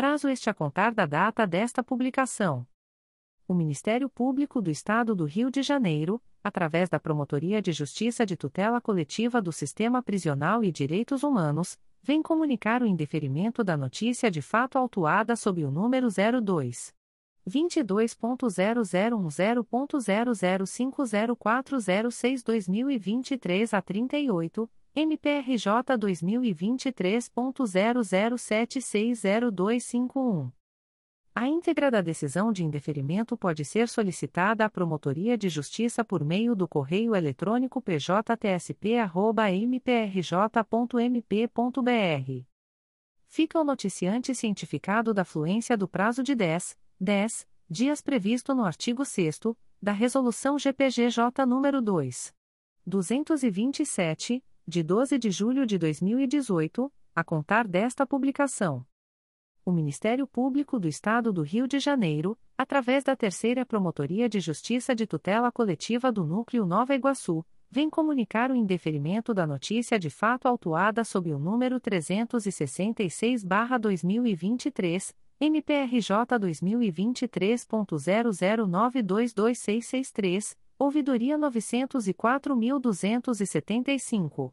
prazo este a contar da data desta publicação. O Ministério Público do Estado do Rio de Janeiro, através da Promotoria de Justiça de Tutela Coletiva do Sistema Prisional e Direitos Humanos, vem comunicar o indeferimento da notícia de fato autuada sob o número 02 22.0010.0050406-2023 a 38, MPRJ 2023.00760251. A íntegra da decisão de indeferimento pode ser solicitada à Promotoria de Justiça por meio do correio eletrônico pjtsp.mprj.mp.br. Fica o noticiante cientificado da fluência do prazo de 10, 10 dias previsto no artigo 6 da Resolução GPGJ nº 2. 227, de 12 de julho de 2018, a contar desta publicação o Ministério Público do Estado do Rio de Janeiro, através da Terceira Promotoria de Justiça de Tutela Coletiva do Núcleo Nova Iguaçu, vem comunicar o indeferimento da notícia de fato autuada sob o número 366-2023, MPRJ 2023.00922663, ouvidoria 904.275.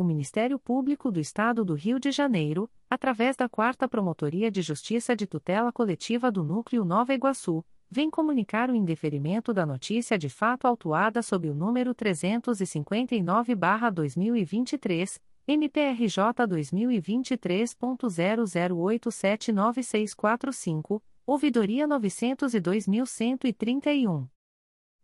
o Ministério Público do Estado do Rio de Janeiro, através da Quarta Promotoria de Justiça de Tutela Coletiva do Núcleo Nova Iguaçu, vem comunicar o indeferimento da notícia de fato autuada sob o número 359-2023, MPRJ 2023.00879645, ouvidoria 902.131.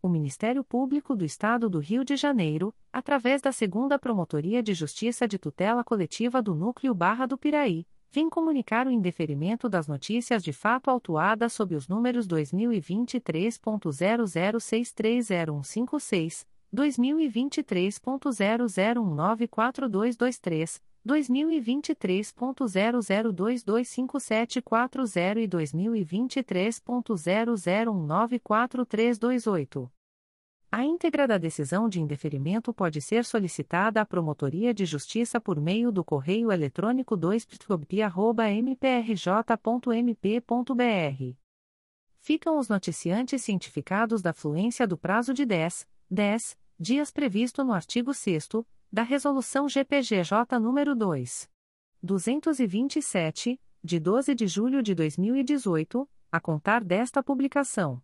O Ministério Público do Estado do Rio de Janeiro, através da Segunda Promotoria de Justiça de Tutela Coletiva do Núcleo Barra do Piraí, vem comunicar o indeferimento das notícias de fato autuadas sob os números 2023.00630156, 2023.00194223, 2023.00225740 e 2023.00194328. A íntegra da decisão de indeferimento pode ser solicitada à Promotoria de Justiça por meio do correio eletrônico 2 mprj.mp.br. Ficam os noticiantes cientificados da fluência do prazo de 10, 10 dias previsto no artigo 6 da Resolução GPGJ nº 2. 227, de 12 de julho de 2018, a contar desta publicação.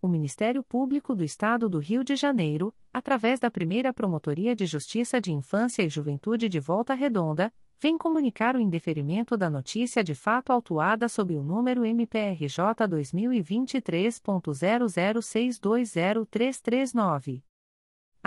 O Ministério Público do Estado do Rio de Janeiro, através da primeira Promotoria de Justiça de Infância e Juventude de Volta Redonda, vem comunicar o indeferimento da notícia de fato autuada sob o número MPRJ 2023.00620339.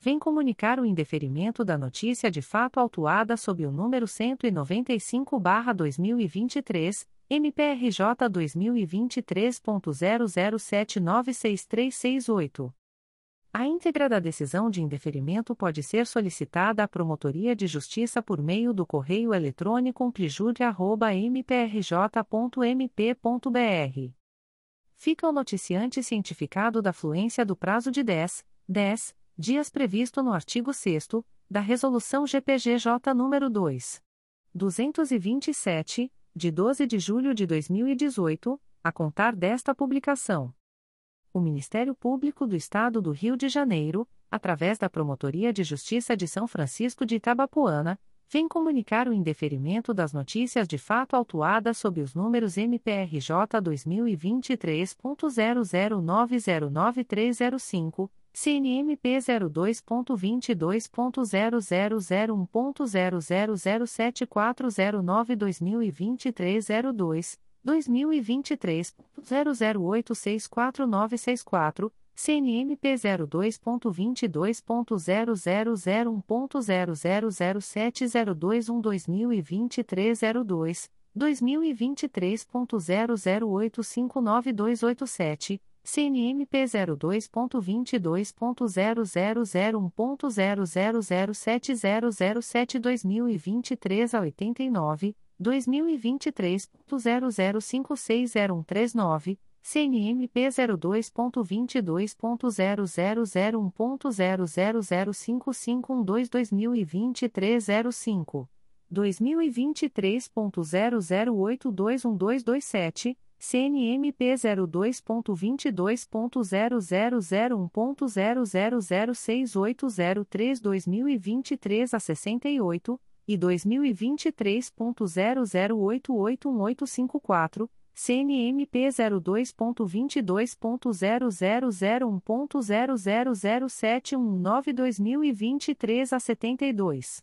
vem comunicar o indeferimento da notícia de fato autuada sob o número 195-2023, MPRJ 2023.00796368. A íntegra da decisão de indeferimento pode ser solicitada à Promotoria de Justiça por meio do correio eletrônico umplijuria.mprj.mp.br. Fica o noticiante cientificado da fluência do prazo de 10, 10 dias previsto no artigo 6 da Resolução GPGJ nº 2. 227, de 12 de julho de 2018, a contar desta publicação. O Ministério Público do Estado do Rio de Janeiro, através da Promotoria de Justiça de São Francisco de Itabapoana, vem comunicar o indeferimento das notícias de fato autuadas sob os números MPRJ 2023.00909305, CNMP 02.22.0001.0007409-2023 02, 2023, 00864964, CNMP 02.22.0001.0007021 2023 02, 2023.00859287, CNMP 02.22.0001.0007007 2023 a 89, 2023.00560139, CNMP 02.22.0001.0005512 2023 05, 2023.00821227, CNMP 02.22.0001.0006803 2023 a 68, e 2023.00881854, CNMP 02.22.0001.0007119 2023 a 72.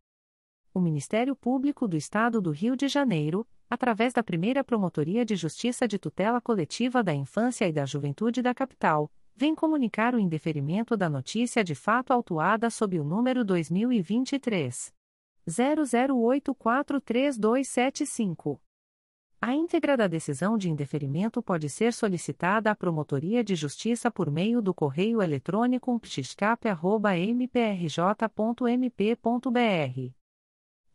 O Ministério Público do Estado do Rio de Janeiro, através da primeira Promotoria de Justiça de Tutela Coletiva da Infância e da Juventude da Capital, vem comunicar o indeferimento da notícia de fato autuada sob o número 2023 00843275. A íntegra da decisão de indeferimento pode ser solicitada à Promotoria de Justiça por meio do correio eletrônico ptiscap.mprj.mp.br.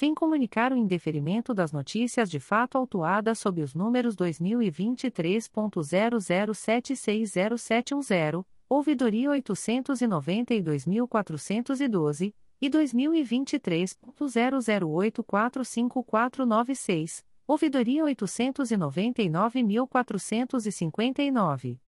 vem comunicar o indeferimento das notícias de fato autuadas sob os números 2023.00760710, ouvidoria 892.412 e 2023.00845496. Ouvidoria 899.459.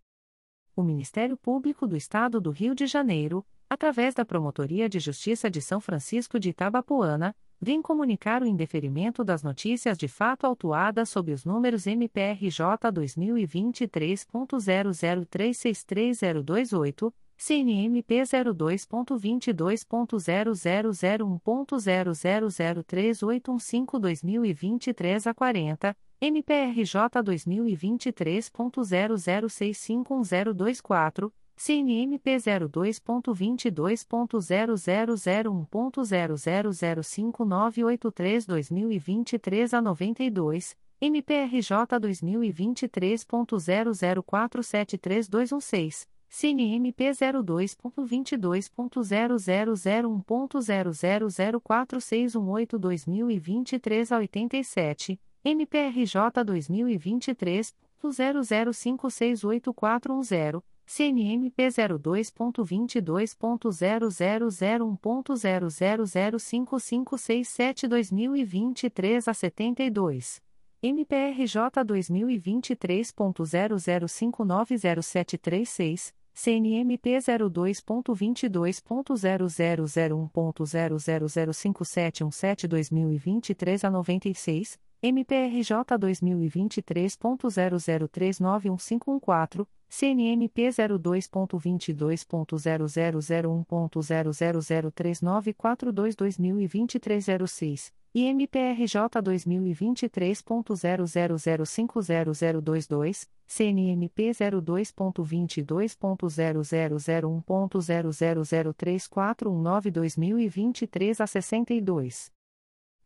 O Ministério Público do Estado do Rio de Janeiro, através da Promotoria de Justiça de São Francisco de Itabapoana, vem comunicar o indeferimento das notícias de fato autuadas sob os números MPRJ 2023.00363028, CNMP 02.22.0001.0003815-2023 a 40, MPRJ 2023.00651024, CNMP 02.22.0001.0005983-2023 a 92, MPRJ 2023.00473216, CNMP 02.22.0001.0004618-2023 a 87, MPRJ 2023.00568410, CNMP 02.22.0001.0005567-2023 a 72. MPRJ 2023.00590736, CNMP 02.22.0001.0005717-2023 a 96, MPRJ 2023.00391514, CNMP 02.22.0001.0003942-2023 06, e MPRJ 2023.00050022, CNMP 02.22.0001.0003419-2023 a 62.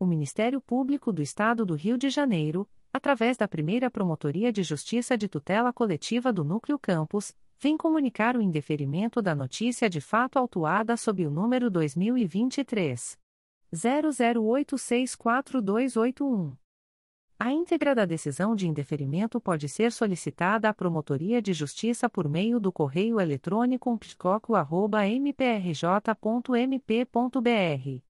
o Ministério Público do Estado do Rio de Janeiro, através da primeira Promotoria de Justiça de Tutela Coletiva do Núcleo Campos, vem comunicar o indeferimento da notícia de fato autuada sob o número 2023. 00864281. A íntegra da decisão de indeferimento pode ser solicitada à Promotoria de Justiça por meio do correio eletrônico psicoco.mprj.mp.br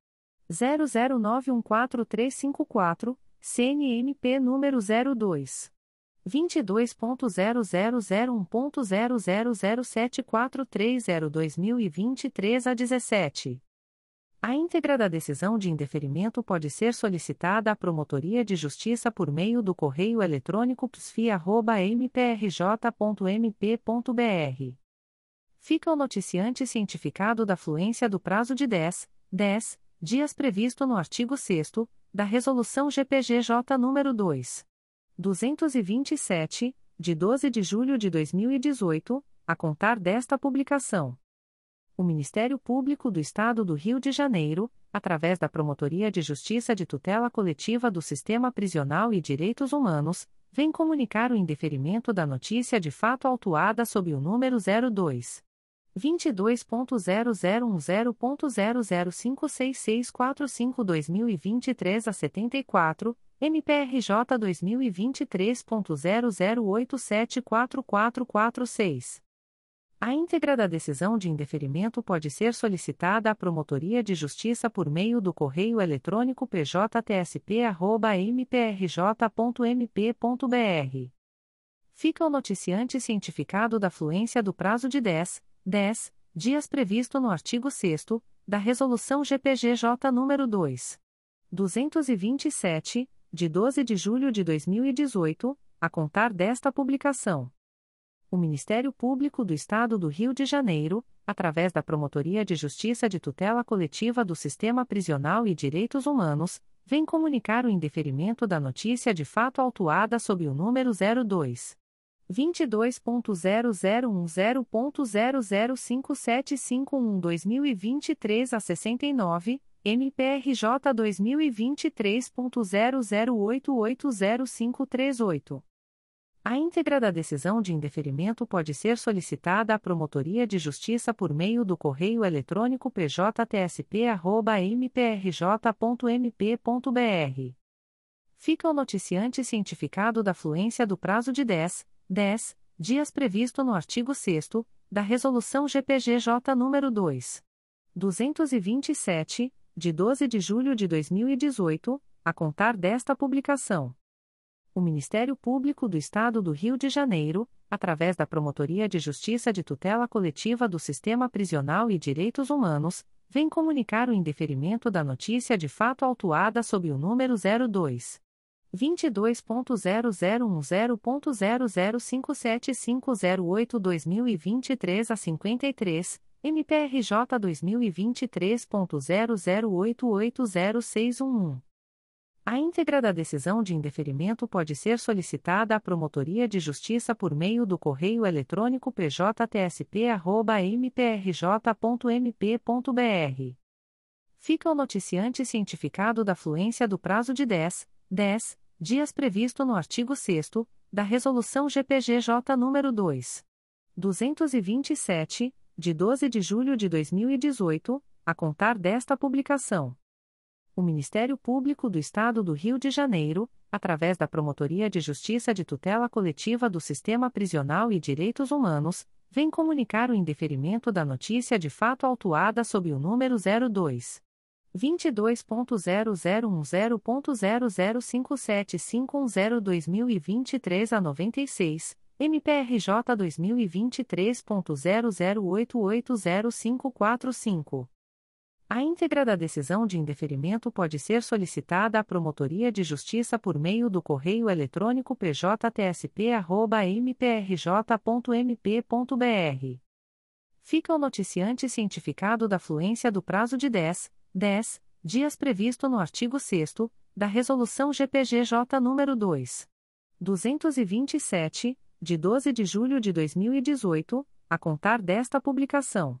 00914354, CNMP número 02. 22.0001.0007430-2023 a 17. A íntegra da decisão de indeferimento pode ser solicitada à Promotoria de Justiça por meio do correio eletrônico psfia.mprj.mp.br. Fica o noticiante cientificado da fluência do prazo de 10, 10 dias previsto no artigo 6 da Resolução GPGJ nº 2. 227, de 12 de julho de 2018, a contar desta publicação. O Ministério Público do Estado do Rio de Janeiro, através da Promotoria de Justiça de Tutela Coletiva do Sistema Prisional e Direitos Humanos, vem comunicar o indeferimento da notícia de fato autuada sob o número 02 22.0010.0056645-2023 a 74, MPRJ 2023.00874446. A íntegra da decisão de indeferimento pode ser solicitada à Promotoria de Justiça por meio do correio eletrônico pjtsp.mprj.mp.br. Fica o noticiante cientificado da fluência do prazo de 10, 10 dias previsto no artigo 6 da Resolução GPGJ nº 2. 227, de 12 de julho de 2018, a contar desta publicação o Ministério Público do Estado do Rio de Janeiro, através da Promotoria de Justiça de Tutela Coletiva do Sistema Prisional e Direitos Humanos, vem comunicar o indeferimento da notícia de fato autuada sob o número 02 22.0010.0057511-2023 a 69, MPRJ 2023.00880538. A íntegra da decisão de indeferimento pode ser solicitada à Promotoria de Justiça por meio do correio eletrônico pjtsp.mprj.mp.br. Fica o noticiante cientificado da fluência do prazo de 10, 10 dias previsto no artigo 6 da Resolução GPGJ nº 2. 227, de 12 de julho de 2018, a contar desta publicação. O Ministério Público do Estado do Rio de Janeiro, através da Promotoria de Justiça de Tutela Coletiva do Sistema Prisional e Direitos Humanos, vem comunicar o indeferimento da notícia de fato autuada sob o número 02 22.0010.0057508-2023 a 53, MPRJ 2023.00880611. A íntegra da decisão de indeferimento pode ser solicitada à Promotoria de Justiça por meio do correio eletrônico pjtsp.mprj.mp.br. Fica o noticiante cientificado da fluência do prazo de 10, 10 dias previsto no artigo 6 da Resolução GPGJ nº 2. 227, de 12 de julho de 2018, a contar desta publicação. O Ministério Público do Estado do Rio de Janeiro, através da Promotoria de Justiça de Tutela Coletiva do Sistema Prisional e Direitos Humanos, vem comunicar o indeferimento da notícia de fato autuada sob o número 02 22.0010.0057510-2023 a 96, MPRJ 2023.00880545. A íntegra da decisão de indeferimento pode ser solicitada à Promotoria de Justiça por meio do correio eletrônico pjtsp.mprj.mp.br. Fica o noticiante cientificado da fluência do prazo de 10, 10 dias previsto no artigo 6 da Resolução GPGJ nº 2. 227, de 12 de julho de 2018, a contar desta publicação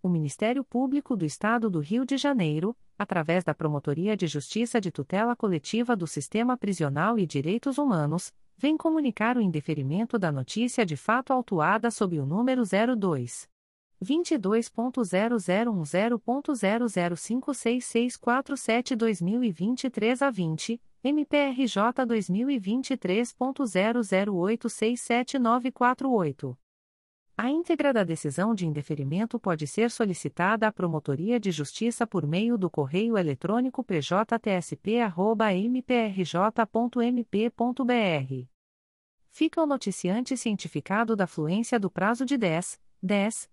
o Ministério Público do Estado do Rio de Janeiro, através da Promotoria de Justiça de Tutela Coletiva do Sistema Prisional e Direitos Humanos, vem comunicar o indeferimento da notícia de fato autuada sob o número 02 22.0010.0056647-2023 a 20, MPRJ 2023.00867948. A íntegra da decisão de indeferimento pode ser solicitada à Promotoria de Justiça por meio do correio eletrônico pjtsp.mprj.mp.br. Fica o noticiante cientificado da fluência do prazo de 10, 10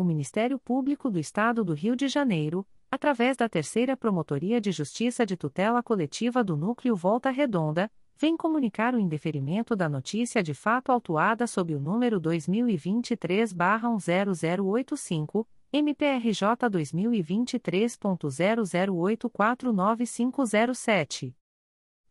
O Ministério Público do Estado do Rio de Janeiro, através da Terceira Promotoria de Justiça de Tutela Coletiva do Núcleo Volta Redonda, vem comunicar o indeferimento da notícia de fato autuada sob o número 2023-10085, MPRJ 2023.00849507.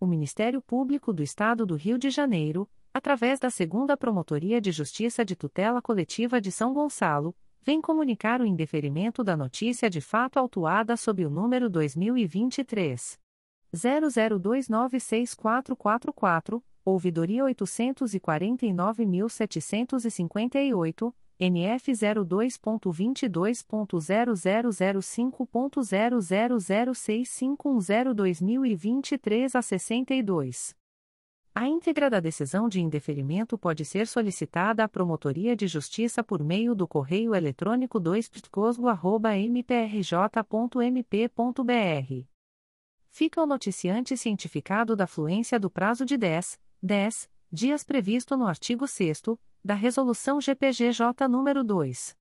o Ministério Público do Estado do Rio de Janeiro, através da Segunda Promotoria de Justiça de Tutela Coletiva de São Gonçalo, vem comunicar o indeferimento da notícia de fato autuada sob o número 2023 00296444, ouvidoria 849.758 NF 02.22.0005.0006510-2023 a 62. A íntegra da decisão de indeferimento pode ser solicitada à Promotoria de Justiça por meio do correio eletrônico 2ptcosgo.mprj.mp.br. Fica o noticiante cientificado da fluência do prazo de 10, 10 dias previsto no artigo 6 da Resolução GPGJ nº 2.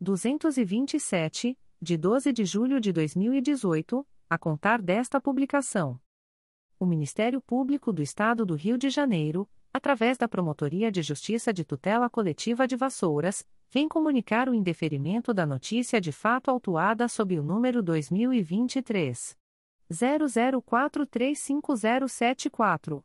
227, de 12 de julho de 2018, a contar desta publicação. O Ministério Público do Estado do Rio de Janeiro, através da Promotoria de Justiça de Tutela Coletiva de Vassouras, vem comunicar o indeferimento da notícia de fato autuada sob o número 2023 00435074.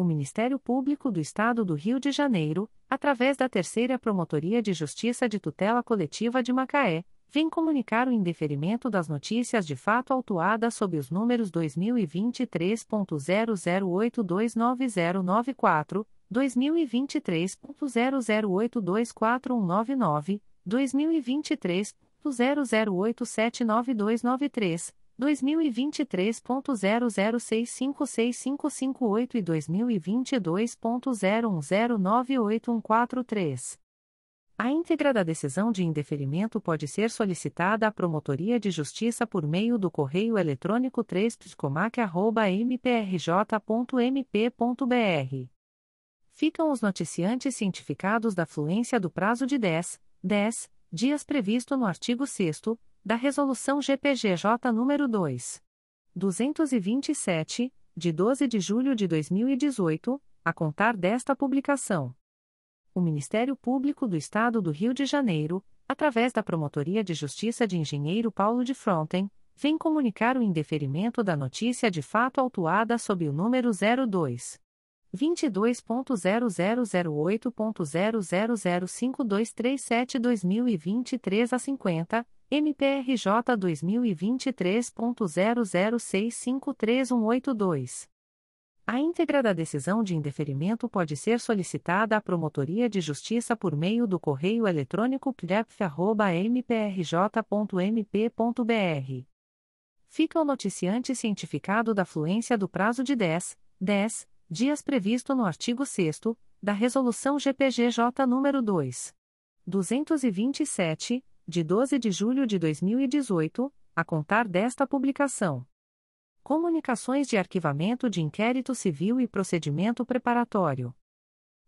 o Ministério Público do Estado do Rio de Janeiro, através da Terceira Promotoria de Justiça de Tutela Coletiva de Macaé, vem comunicar o indeferimento das notícias de fato autuadas sob os números 2023.00829094, 2023.00824199, 2023.00879293, 2023.00656558 e 2022.01098143. A íntegra da decisão de indeferimento pode ser solicitada à Promotoria de Justiça por meio do correio eletrônico 3 mprj.mp.br. Ficam os noticiantes cientificados da fluência do prazo de 10, 10 dias previsto no artigo 6 da Resolução GPGJ nº 2. 227, de 12 de julho de 2018, a contar desta publicação. O Ministério Público do Estado do Rio de Janeiro, através da Promotoria de Justiça de Engenheiro Paulo de Fronten, vem comunicar o indeferimento da notícia de fato autuada sob o número 02 22.0008.0005237-2023 a 50, MPRJ 2023.00653182. A íntegra da decisão de indeferimento pode ser solicitada à Promotoria de Justiça por meio do correio eletrônico plep.mprj.mp.br. Fica o noticiante cientificado da fluência do prazo de 10, 10 dias previsto no artigo 6 da Resolução GPGJ nº 2. 227, de 12 de julho de 2018, a contar desta publicação. Comunicações de arquivamento de inquérito civil e procedimento preparatório.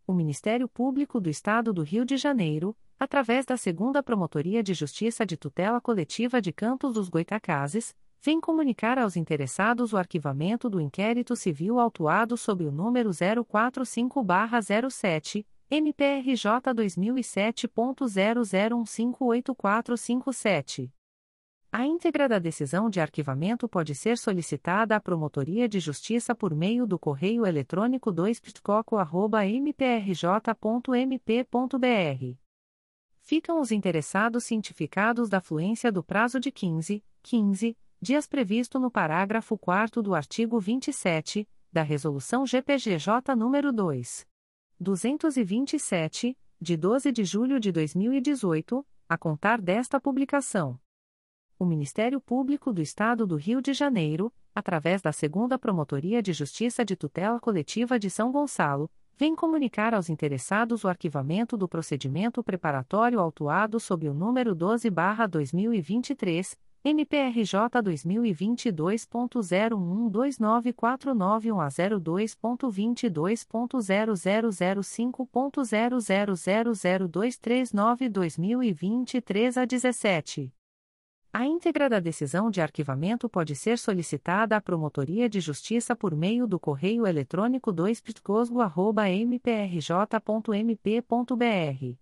O Ministério Público do Estado do Rio de Janeiro, através da Segunda Promotoria de Justiça de Tutela Coletiva de Campos dos Goitacazes, vem comunicar aos interessados o arquivamento do inquérito civil autuado sob o número 045-07 MPRJ 2007.00158457. A íntegra da decisão de arquivamento pode ser solicitada à Promotoria de Justiça por meio do correio eletrônico 2ptcoco.mprj.mp.br. Ficam os interessados cientificados da fluência do prazo de 15, 15 dias previsto no parágrafo 4 do artigo 27 da Resolução GPGJ nº 2. 227, de 12 de julho de 2018, a contar desta publicação. O Ministério Público do Estado do Rio de Janeiro, através da Segunda Promotoria de Justiça de Tutela Coletiva de São Gonçalo, vem comunicar aos interessados o arquivamento do procedimento preparatório autuado sob o número 12/2023, MPRJ 2022.012949 a 02.22.0005.0000239 a 17. A íntegra da decisão de arquivamento pode ser solicitada à Promotoria de Justiça por meio do correio eletrônico 2pitcosgo.mprj.mp.br.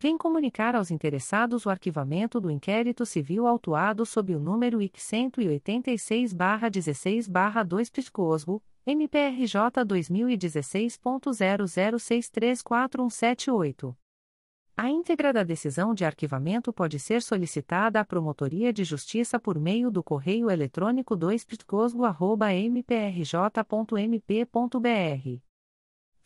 vem comunicar aos interessados o arquivamento do inquérito civil autuado sob o número IC 186-16-2 Piscosgo, MPRJ 2016.00634178. A íntegra da decisão de arquivamento pode ser solicitada à Promotoria de Justiça por meio do correio eletrônico 2pitcosgo.mprj.mp.br.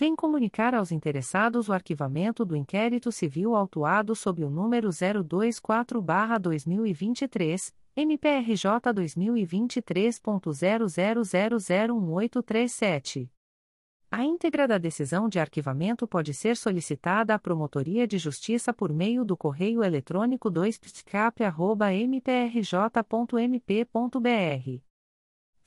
vem comunicar aos interessados o arquivamento do inquérito civil autuado sob o número 024-2023, MPRJ 2023.00001837. A íntegra da decisão de arquivamento pode ser solicitada à Promotoria de Justiça por meio do correio eletrônico 2pscap.mprj.mp.br.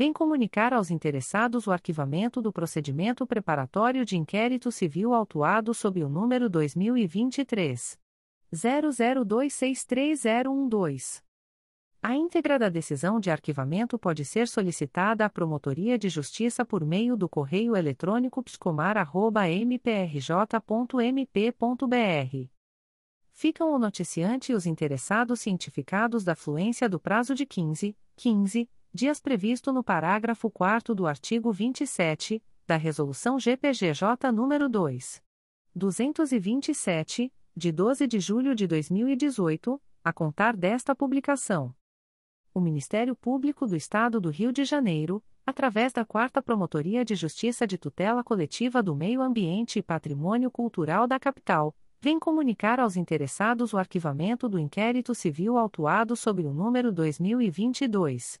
vem comunicar aos interessados o arquivamento do procedimento preparatório de inquérito civil autuado sob o número 2023 00263012. A íntegra da decisão de arquivamento pode ser solicitada à Promotoria de Justiça por meio do correio eletrônico pscomar.mprj.mp.br. Ficam o noticiante e os interessados cientificados da fluência do prazo de 15, 15 dias previsto no parágrafo 4 do artigo 27 da Resolução GPGJ nº 2. 227, de 12 de julho de 2018, a contar desta publicação o Ministério Público do Estado do Rio de Janeiro, através da Quarta Promotoria de Justiça de Tutela Coletiva do Meio Ambiente e Patrimônio Cultural da Capital, vem comunicar aos interessados o arquivamento do inquérito civil autuado sob o número 2022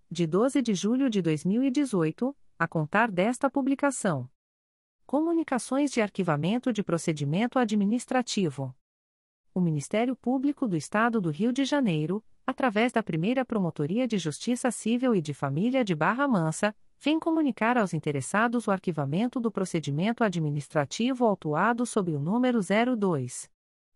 de 12 de julho de 2018 a contar desta publicação. Comunicações de arquivamento de procedimento administrativo. O Ministério Público do Estado do Rio de Janeiro, através da primeira Promotoria de Justiça Civil e de Família de Barra Mansa, vem comunicar aos interessados o arquivamento do procedimento administrativo autuado sob o número 02.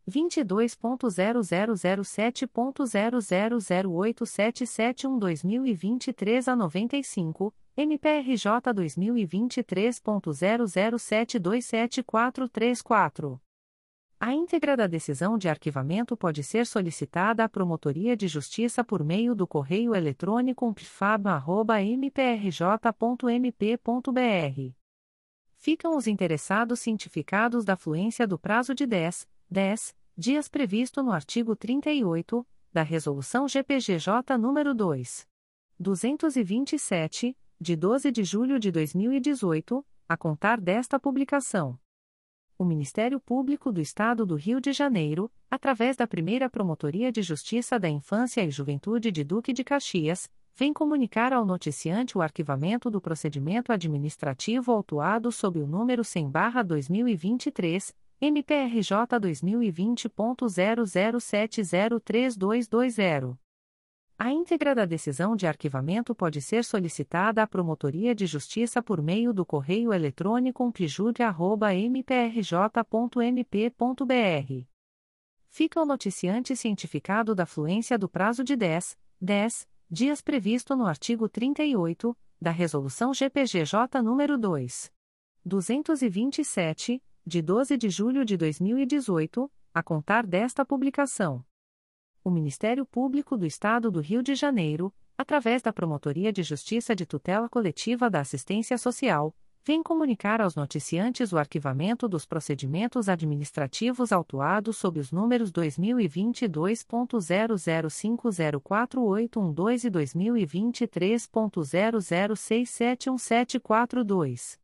22.0007.0008771-2023 a 95, MPRJ 2023.00727434. A íntegra da decisão de arquivamento pode ser solicitada à Promotoria de Justiça por meio do correio eletrônico pfab.mprj.mp.br. Ficam os interessados cientificados da fluência do prazo de 10, 10 dias previsto no artigo 38 da Resolução GPGJ nº 2. 227, de 12 de julho de 2018, a contar desta publicação. O Ministério Público do Estado do Rio de Janeiro, através da primeira Promotoria de Justiça da Infância e Juventude de Duque de Caxias, vem comunicar ao noticiante o arquivamento do procedimento administrativo autuado sob o número 100-2023, MPRJ 2020.00703220. A íntegra da decisão de arquivamento pode ser solicitada à Promotoria de Justiça por meio do correio eletrônico umplijude.mprj.mp.br. Fica o noticiante cientificado da fluência do prazo de 10, 10 dias previsto no artigo 38 da Resolução GPGJ nº 2. 227, de 12 de julho de 2018, a contar desta publicação. O Ministério Público do Estado do Rio de Janeiro, através da Promotoria de Justiça de Tutela Coletiva da Assistência Social, vem comunicar aos noticiantes o arquivamento dos procedimentos administrativos autuados sob os números 2022.00504812 e 2023.00671742.